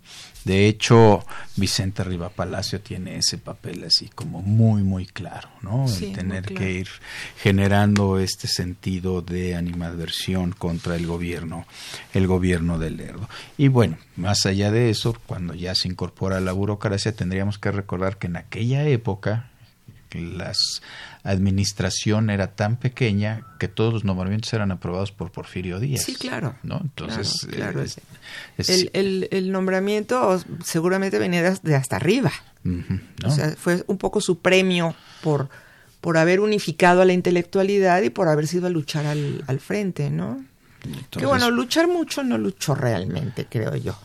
De hecho, Vicente Riva Palacio tiene ese papel así como muy, muy claro, ¿no? el tener que ir generando este sentido de animadversión contra el gobierno, el gobierno del Lerdo. Y bueno, más allá de eso, cuando ya se incorpora la burocracia, tendríamos que recordar que en aquella época, la administración era tan pequeña que todos los nombramientos eran aprobados por Porfirio Díaz. Sí, claro. ¿no? Entonces, claro, eh, el, nombramiento seguramente venía de hasta arriba. O sea, fue un poco su premio por, por haber unificado a la intelectualidad y por haber sido a luchar al, al frente, ¿no? que bueno, luchar mucho no luchó realmente, creo yo.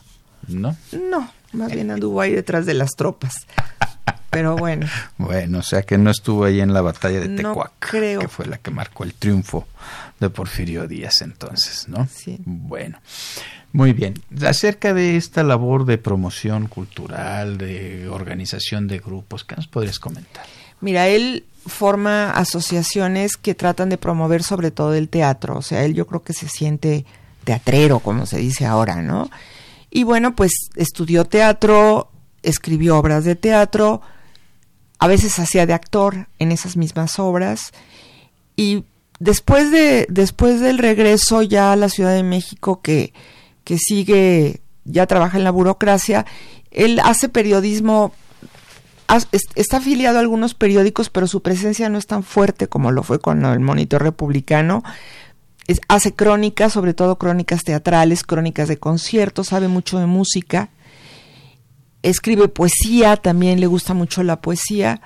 ¿No? No, más bien anduvo ahí detrás de las tropas. Pero bueno. <laughs> Bueno, o sea que no estuvo ahí en la batalla de Tecuac, creo. que fue la que marcó el triunfo de Porfirio Díaz entonces, ¿no? Sí. Bueno. Muy bien. Acerca de esta labor de promoción cultural, de organización de grupos, ¿qué nos podrías comentar? Mira, él forma asociaciones que tratan de promover sobre todo el teatro. O sea, él yo creo que se siente teatrero, como se dice ahora, ¿no? Y bueno, pues estudió teatro, escribió obras de teatro, a veces hacía de actor en esas mismas obras. Y después, de, después del regreso ya a la Ciudad de México, que, que sigue, ya trabaja en la burocracia, él hace periodismo está afiliado a algunos periódicos, pero su presencia no es tan fuerte como lo fue con el Monitor Republicano. hace crónicas, sobre todo crónicas teatrales, crónicas de conciertos, sabe mucho de música. Escribe poesía, también le gusta mucho la poesía.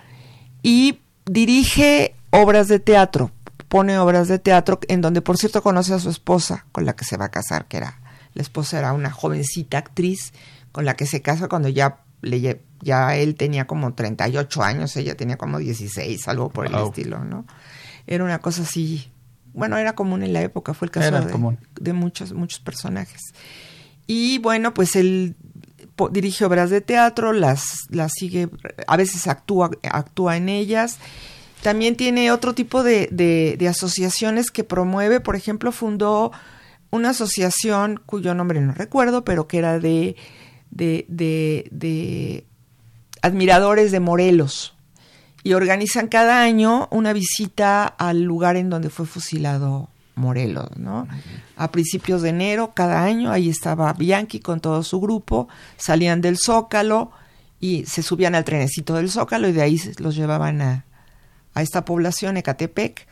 Y dirige obras de teatro, pone obras de teatro, en donde por cierto conoce a su esposa, con la que se va a casar, que era, la esposa era una jovencita actriz, con la que se casa cuando ya le, ya él tenía como 38 años, ella tenía como 16, algo por el estilo, ¿no? Era una cosa así, bueno, era común en la época, fue el caso de, de, muchos, muchos personajes. Y bueno, pues él dirige obras de teatro, las, las sigue, a veces actúa, actúa en ellas. También tiene otro tipo de, de asociaciones que promueve, por ejemplo, fundó una asociación cuyo nombre no recuerdo, pero que era de de, de, admiradores de Morelos y organizan cada año una visita al lugar en donde fue fusilado Morelos, ¿no? A principios de enero, cada año, ahí estaba Bianchi con todo su grupo, salían del Zócalo y se subían al trenecito del Zócalo y de ahí los llevaban a, a esta población, Ecatepec,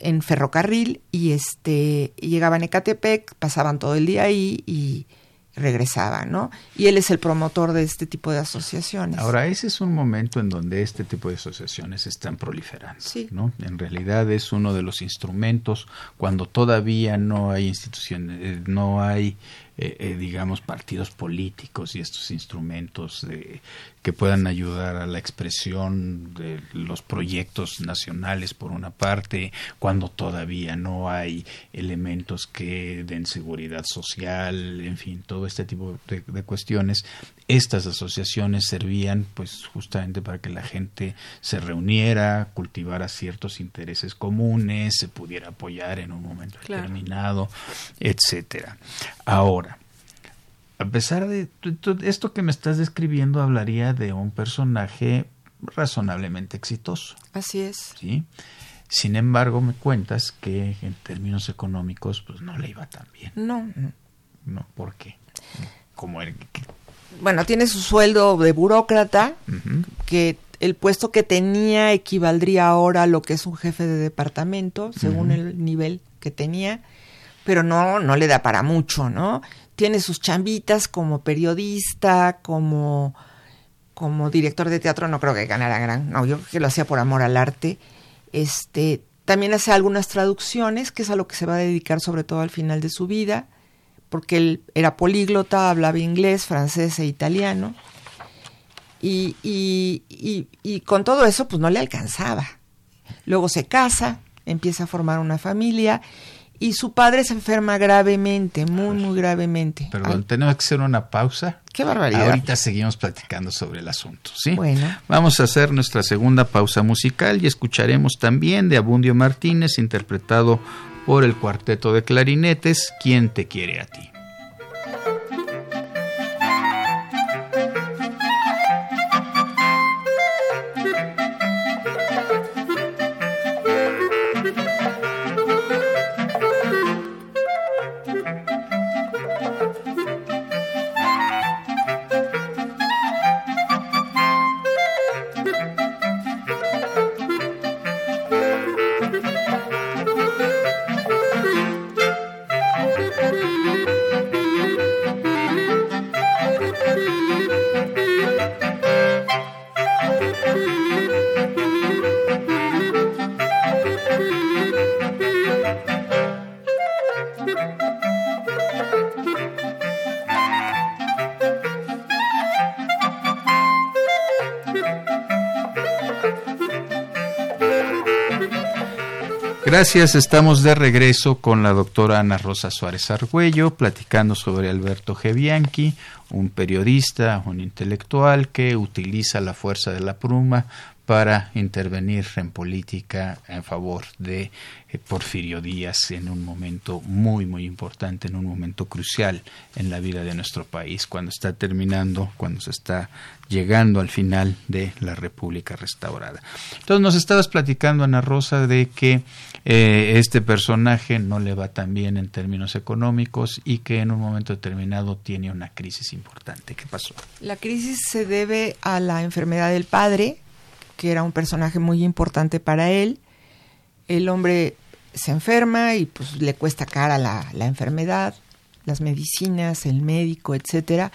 en ferrocarril y este llegaban a Ecatepec, pasaban todo el día ahí y regresaba, ¿no? Y él es el promotor de este tipo de asociaciones. Ahora, ese es un momento en donde este tipo de asociaciones están proliferando, sí. ¿no? En realidad es uno de los instrumentos cuando todavía no hay instituciones, eh, no hay eh, eh, digamos, partidos políticos y estos instrumentos de, que puedan ayudar a la expresión de los proyectos nacionales, por una parte, cuando todavía no hay elementos que den seguridad social, en fin, todo este tipo de, de cuestiones. Estas asociaciones servían, pues, justamente para que la gente se reuniera, cultivara ciertos intereses comunes, se pudiera apoyar en un momento determinado, etcétera. Ahora, a pesar de esto que me estás describiendo, hablaría de un personaje razonablemente exitoso. Así es. ¿sí? Sin embargo, me cuentas que en términos económicos, pues no le iba tan bien. No. No, ¿por qué? Como el, bueno, tiene su sueldo de burócrata, que el puesto que tenía equivaldría ahora a lo que es un jefe de departamento, según el nivel que tenía, pero no, no le da para mucho, ¿no? tiene sus chambitas como periodista, como, como director de teatro, no creo que ganara gran, no, yo creo que lo hacía por amor al arte. Este, también hace algunas traducciones, que es a lo que se va a dedicar sobre todo al final de su vida, porque él era políglota, hablaba inglés, francés e italiano. Y, y, y, y con todo eso, pues no le alcanzaba. Luego se casa, empieza a formar una familia y su padre se enferma gravemente, muy, muy gravemente. Perdón, tenemos que hacer una pausa. Qué barbaridad. Ahorita seguimos platicando sobre el asunto, ¿sí? Bueno. Vamos a hacer nuestra segunda pausa musical y escucharemos también de Abundio Martínez, interpretado por el cuarteto de clarinetes, ¿Quién te quiere a ti? Gracias, estamos de regreso con la doctora Ana Rosa Suárez Argüello, platicando sobre Alberto G. Bianchi, un periodista, un intelectual que utiliza la fuerza de la pluma para intervenir en política en favor de eh, Porfirio Díaz en un momento muy, muy importante, en un momento crucial en la vida de nuestro país, cuando está terminando, cuando se está llegando al final de la República restaurada. Entonces nos estabas platicando, Ana Rosa, de que eh, este personaje no le va tan bien en términos económicos y que en un momento determinado tiene una crisis importante. ¿Qué pasó? La crisis se debe a la enfermedad del padre, que era un personaje muy importante para él. El hombre se enferma y pues le cuesta cara la, enfermedad, las medicinas, el médico, etcétera.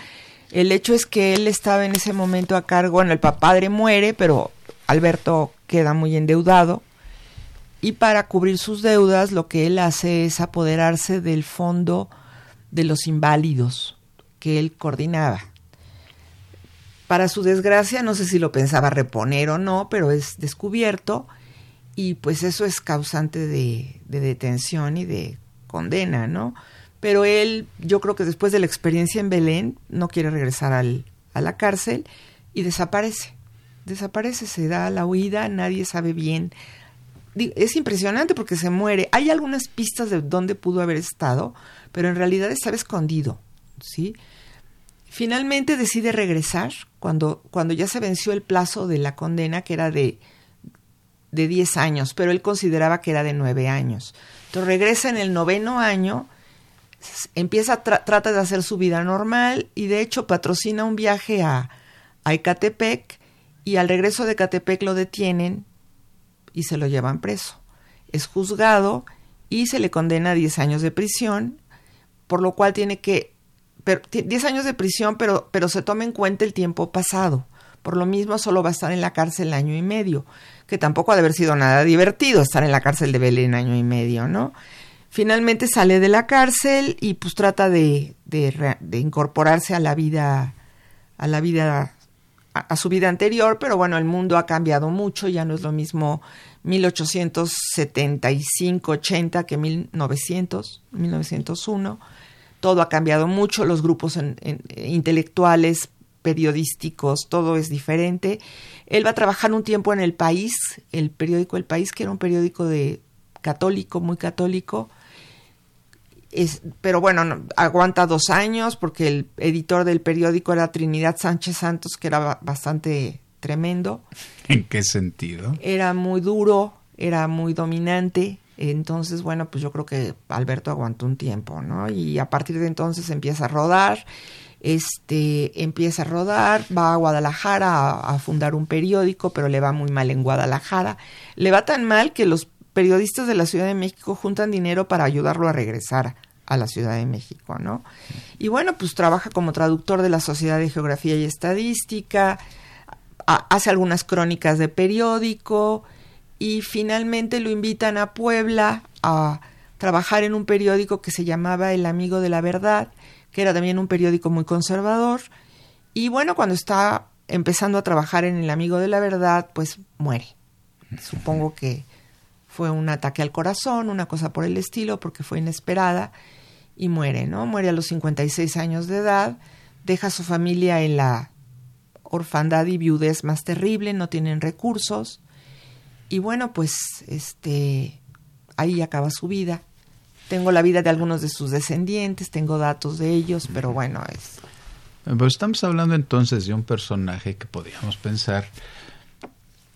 El hecho es que él estaba en ese momento a cargo, bueno, el padre muere, pero Alberto queda muy endeudado y para cubrir sus deudas lo que él hace es apoderarse del fondo de los inválidos que él coordinaba. Para su desgracia, no sé si lo pensaba reponer o no, pero es descubierto y pues eso es causante de, detención y de condena, ¿no? Pero él, yo creo que después de la experiencia en Belén, no quiere regresar al, a la cárcel y desaparece. Desaparece, se da la huida, nadie sabe bien. Es impresionante porque se muere. Hay algunas pistas de dónde pudo haber estado, pero en realidad estaba escondido, ¿sí? Finalmente decide regresar cuando, cuando ya se venció el plazo de la condena, que era de, de 10 años, pero él consideraba que era de 9 años. Entonces regresa en el noveno año, empieza, trata de hacer su vida normal y de hecho patrocina un viaje a, a Ecatepec y al regreso de Ecatepec lo detienen y se lo llevan preso. Es juzgado y se le condena a 10 años de prisión, por lo cual tiene que 10 años de prisión, pero, pero se toma en cuenta el tiempo pasado. Por lo mismo, solo va a estar en la cárcel año y medio, que tampoco ha de haber sido nada divertido estar en la cárcel de Belén año y medio, ¿no? Finalmente sale de la cárcel y pues trata de, de, incorporarse a la vida, a la vida, a, su vida anterior, pero bueno, el mundo ha cambiado mucho, ya no es lo mismo 1875-80 que 1900, 1901 todo ha cambiado mucho, los grupos intelectuales, periodísticos, todo es diferente. Él va a trabajar un tiempo en El País, el periódico El País, que era un periódico de católico, muy católico. Es, pero bueno, aguanta dos años porque el editor del periódico era Trinidad Sánchez Santos, que era bastante tremendo. ¿En qué sentido? Era muy duro, era muy dominante, entonces, bueno, pues yo creo que Alberto aguantó un tiempo, ¿no? Y a partir de entonces empieza a rodar, este, empieza a rodar, va a Guadalajara a, fundar un periódico, pero le va muy mal en Guadalajara. Le va tan mal que los periodistas de la Ciudad de México juntan dinero para ayudarlo a regresar a la Ciudad de México, ¿no? Y bueno, pues trabaja como traductor de la Sociedad de Geografía y Estadística, hace algunas crónicas de periódico, y finalmente lo invitan a Puebla a trabajar en un periódico que se llamaba El Amigo de la Verdad, que era también un periódico muy conservador. Y bueno, cuando está empezando a trabajar en El Amigo de la Verdad, pues muere. Supongo que fue un ataque al corazón, una cosa por el estilo, porque fue inesperada y muere, ¿no? Muere a los 56 años de edad, deja a su familia en la orfandad y viudez más terrible, no tienen recursos y bueno, pues este ahí acaba su vida. Tengo la vida de algunos de sus descendientes, tengo datos de ellos, pero bueno, es... Pero estamos hablando entonces de un personaje que podríamos pensar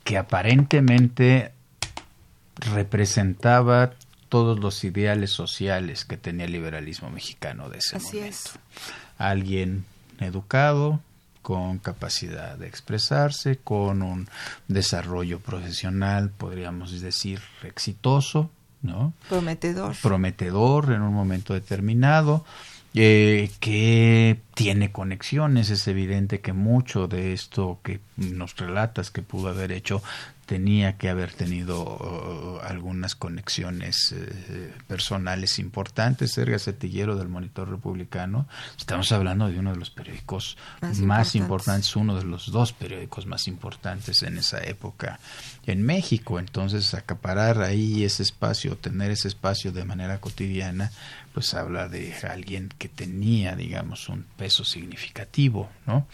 que aparentemente representaba todos los ideales sociales que tenía el liberalismo mexicano de ese Así momento. Es. Alguien educado, con capacidad de expresarse, con un desarrollo profesional, podríamos decir, exitoso, ¿no? Prometedor. Prometedor en un momento determinado, eh, que tiene conexiones. Es evidente que mucho de esto que nos relatas que pudo haber hecho tenía que haber tenido uh, unas conexiones eh, personales importantes. Serga Cetillero del Monitor Republicano. Estamos hablando de uno de los periódicos más, importantes. uno de los dos periódicos más importantes en esa época en México. Entonces, acaparar ahí ese espacio, tener ese espacio de manera cotidiana, pues habla de alguien que tenía, digamos, un peso significativo, ¿no?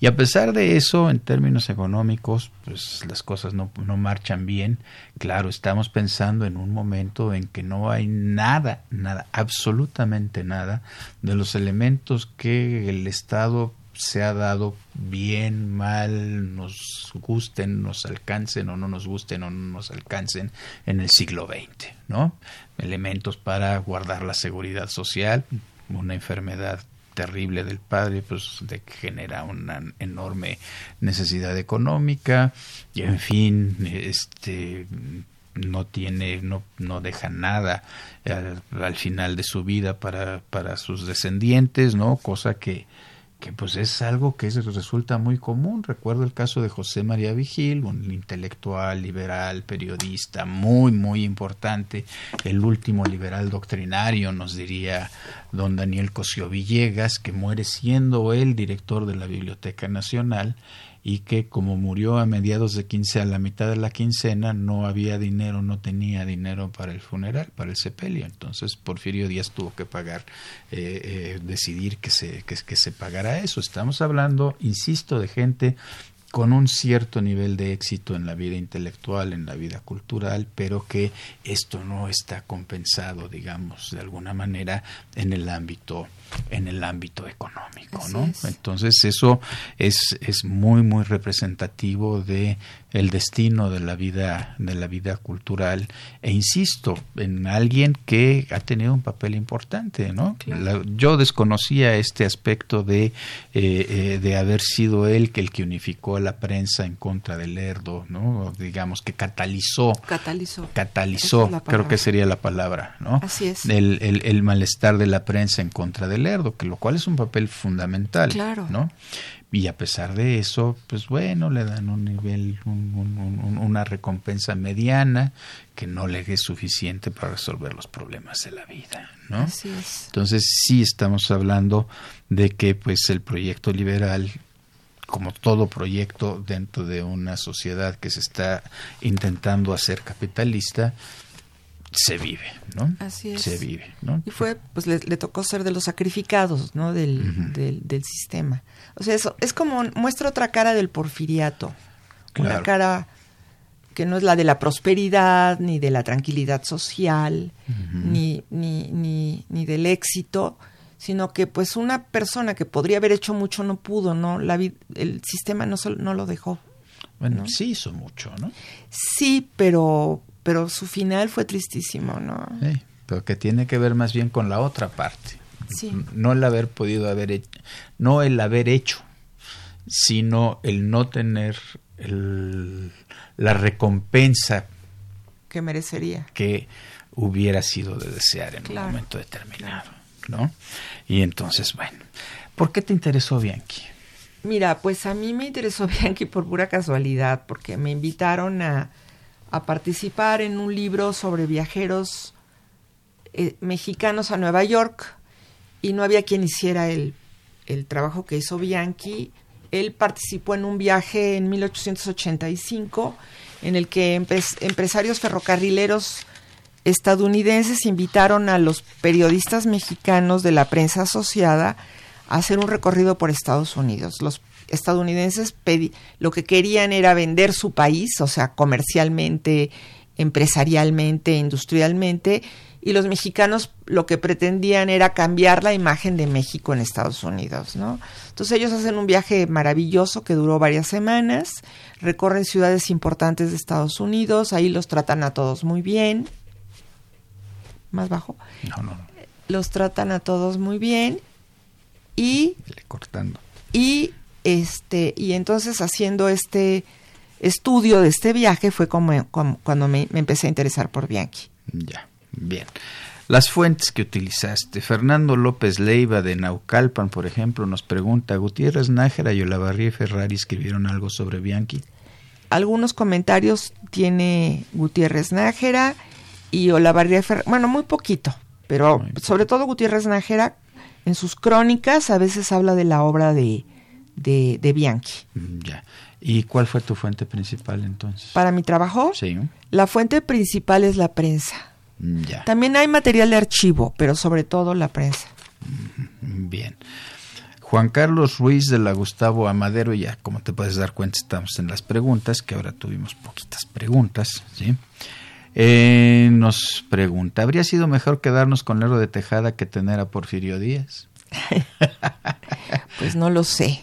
Y a pesar de eso, en términos económicos, pues las cosas no, no marchan bien. Claro, estamos pensando en un momento en que no hay nada, nada, absolutamente nada de los elementos que el Estado se ha dado bien, mal, nos gusten, nos alcancen o no nos gusten o no nos alcancen en el siglo XX, ¿no? Elementos para guardar la seguridad social, una enfermedad terrible del padre, pues de que genera una enorme necesidad económica y en fin, este no tiene, no, no deja nada al, al final de su vida para, para sus descendientes, ¿no? Cosa que que pues es algo que resulta muy común. Recuerdo el caso de José María Vigil, un intelectual, liberal, periodista muy, muy importante, el último liberal doctrinario, nos diría don Daniel Cosio Villegas, que muere siendo él director de la Biblioteca Nacional y que como murió a mediados de quince a la mitad de la quincena no había dinero, no tenía dinero para el funeral, para el sepelio. Entonces Porfirio Díaz tuvo que pagar, eh, eh, decidir que se, que, que se pagara eso. Estamos hablando, insisto, de gente con un cierto nivel de éxito en la vida intelectual, en la vida cultural, pero que esto no está compensado, digamos, de alguna manera en el ámbito en el ámbito económico, ¿no? Entonces eso es, es muy muy representativo de el destino de la vida de la vida cultural e insisto en alguien que ha tenido un papel importante, ¿no? yo desconocía este aspecto de eh, eh, de haber sido él que el que unificó a la prensa en contra del Lerdo, ¿no? Digamos que catalizó catalizó catalizó, creo que sería la palabra, ¿no? Así es. El, el, el malestar de la prensa en contra del Lerdo, que lo cual es un papel fundamental, claro. ¿no? Y a pesar de eso, pues bueno, le dan un nivel, una recompensa mediana que no le es suficiente para resolver los problemas de la vida, ¿no? Así es. Entonces sí estamos hablando de que pues el proyecto liberal como todo proyecto dentro de una sociedad que se está intentando hacer capitalista, se vive, ¿no? Así es. Se vive, ¿no? Y fue, pues le, tocó ser de los sacrificados, ¿no? Del, del, sistema. O sea, eso es como muestra otra cara del porfiriato. Una cara que no es la de la prosperidad, ni de la tranquilidad social, ni, ni, ni, ni del éxito, sino que pues una persona que podría haber hecho mucho no pudo, ¿no? La, el sistema no, no lo dejó. Bueno, sí hizo mucho, ¿no? Sí, pero pero su final fue tristísimo, ¿no? Sí, pero que tiene que ver más bien con la otra parte. Sí. No el haber podido haber hecho, no el haber hecho, sino el no tener el, la recompensa que merecería. Que hubiera sido de desear en un momento determinado, ¿no? Y entonces, bueno, ¿por qué te interesó Bianchi? Mira, pues a mí me interesó <laughs> Bianchi por pura casualidad, porque me invitaron a a participar en un libro sobre viajeros eh, mexicanos a Nueva York y no había quien hiciera el, el trabajo que hizo Bianchi. Él participó en un viaje en 1885 en el que empresarios ferrocarrileros estadounidenses invitaron a los periodistas mexicanos de la prensa asociada a hacer un recorrido por Estados Unidos. Los estadounidenses lo que querían era vender su país, o sea, comercialmente, empresarialmente, industrialmente, y los mexicanos lo que pretendían era cambiar la imagen de México en Estados Unidos, ¿no? Entonces ellos hacen un viaje maravilloso que duró varias semanas, recorren ciudades importantes de Estados Unidos, ahí los tratan a todos muy bien. ¿Más bajo? No, no. Los tratan a todos muy bien y... cortando. Y este, y entonces haciendo este estudio de este viaje fue como, cuando me, empecé a interesar por Bianchi. Ya, bien. Las fuentes que utilizaste. Fernando López Leiva de Naucalpan, por ejemplo, nos pregunta, ¿Gutiérrez Nájera y Olavarría Ferrari escribieron algo sobre Bianchi? Algunos comentarios tiene Gutiérrez Nájera y Olavarría Ferrer, bueno, muy poquito, pero sobre todo Gutiérrez Nájera, en sus crónicas a veces habla de la obra de, de, Bianchi. Mm, ya. ¿Y cuál fue tu fuente principal entonces? Para mi trabajo, sí. la fuente principal es la prensa. Mm, ya. También hay material de archivo, pero sobre todo la prensa. Bien. Juan Carlos Ruiz de la Gustavo Amadero, ya como te puedes dar cuenta estamos en las preguntas, que ahora tuvimos poquitas preguntas, ¿sí? Eh, nos pregunta, ¿habría sido mejor quedarnos con Lerdo de Tejada que tener a Porfirio Díaz? <laughs> pues no lo sé.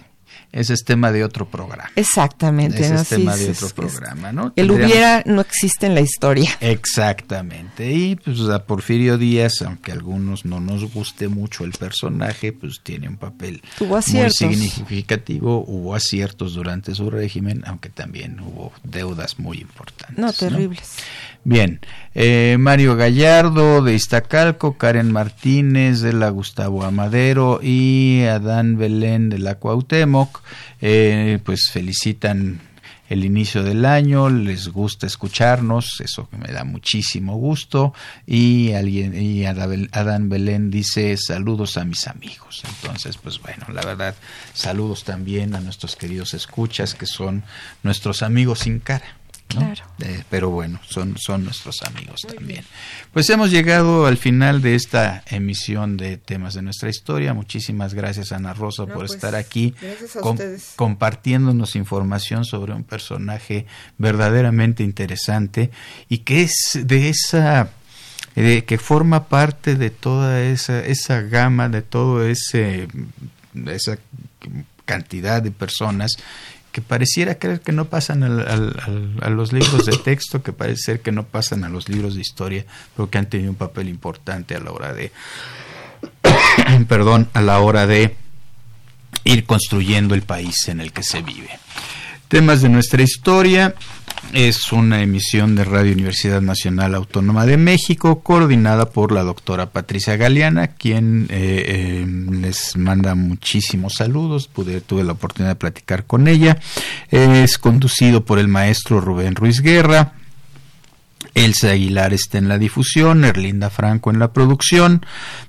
Ese es tema de otro programa. Exactamente. Ese es tema de otro programa, ¿no? El hubiera no existe en la historia. Exactamente. Y pues a Porfirio Díaz, aunque a algunos no nos guste mucho el personaje, pues tiene un papel muy significativo. Hubo aciertos durante su régimen, aunque también hubo deudas muy importantes. No, terribles. Bien, eh, Mario Gallardo de Iztacalco, Karen Martínez de la Gustavo Amadero y Adán Belén de la Cuauhtémoc, eh, pues felicitan el inicio del año, les gusta escucharnos, eso me da muchísimo gusto, y alguien, y Adán Belén dice saludos a mis amigos. Entonces, pues bueno, la verdad, saludos también a nuestros queridos escuchas, que son nuestros amigos sin cara. Claro. Eh, pero bueno, son, son nuestros amigos también. Pues hemos llegado al final de esta emisión de temas de nuestra historia. Muchísimas gracias Ana Rosa por pues, estar aquí compartiéndonos información sobre un personaje verdaderamente interesante y que es de esa que forma parte de toda esa esa gama de todo ese esa cantidad de personas que pareciera creer que no pasan a los libros de texto, que parece ser que no pasan a los libros de historia, pero que han tenido un papel importante a la hora de, <coughs> perdón, a la hora de ir construyendo el país en el que se vive. Temas de nuestra historia, es una emisión de Radio Universidad Nacional Autónoma de México, coordinada por la doctora Patricia Galeana, quien eh, eh, les manda muchísimos saludos. Pude, tuve la oportunidad de platicar con ella. Es conducido por el maestro Rubén Ruiz Guerra. Elsa Aguilar está en la difusión, Erlinda Franco en la producción,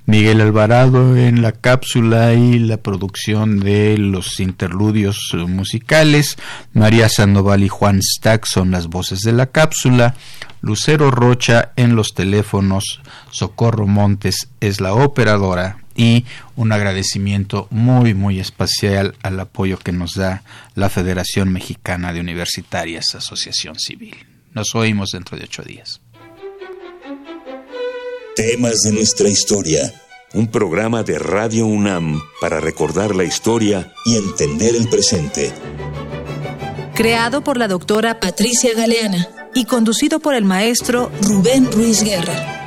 Miguel Alvarado en la cápsula y la producción de los interludios musicales, María Sandoval y Juan Stack son las voces de la cápsula, Lucero Rocha en los teléfonos, Socorro Montes es la operadora y un agradecimiento muy muy especial al apoyo que nos da la Federación Mexicana de Universitarias Asociación Civil. Nos oímos dentro de ocho días. Temas de nuestra historia. Un programa de Radio UNAM para recordar la historia y entender el presente. Creado por la doctora Patricia Galeana y conducido por el maestro Rubén Ruiz Guerra.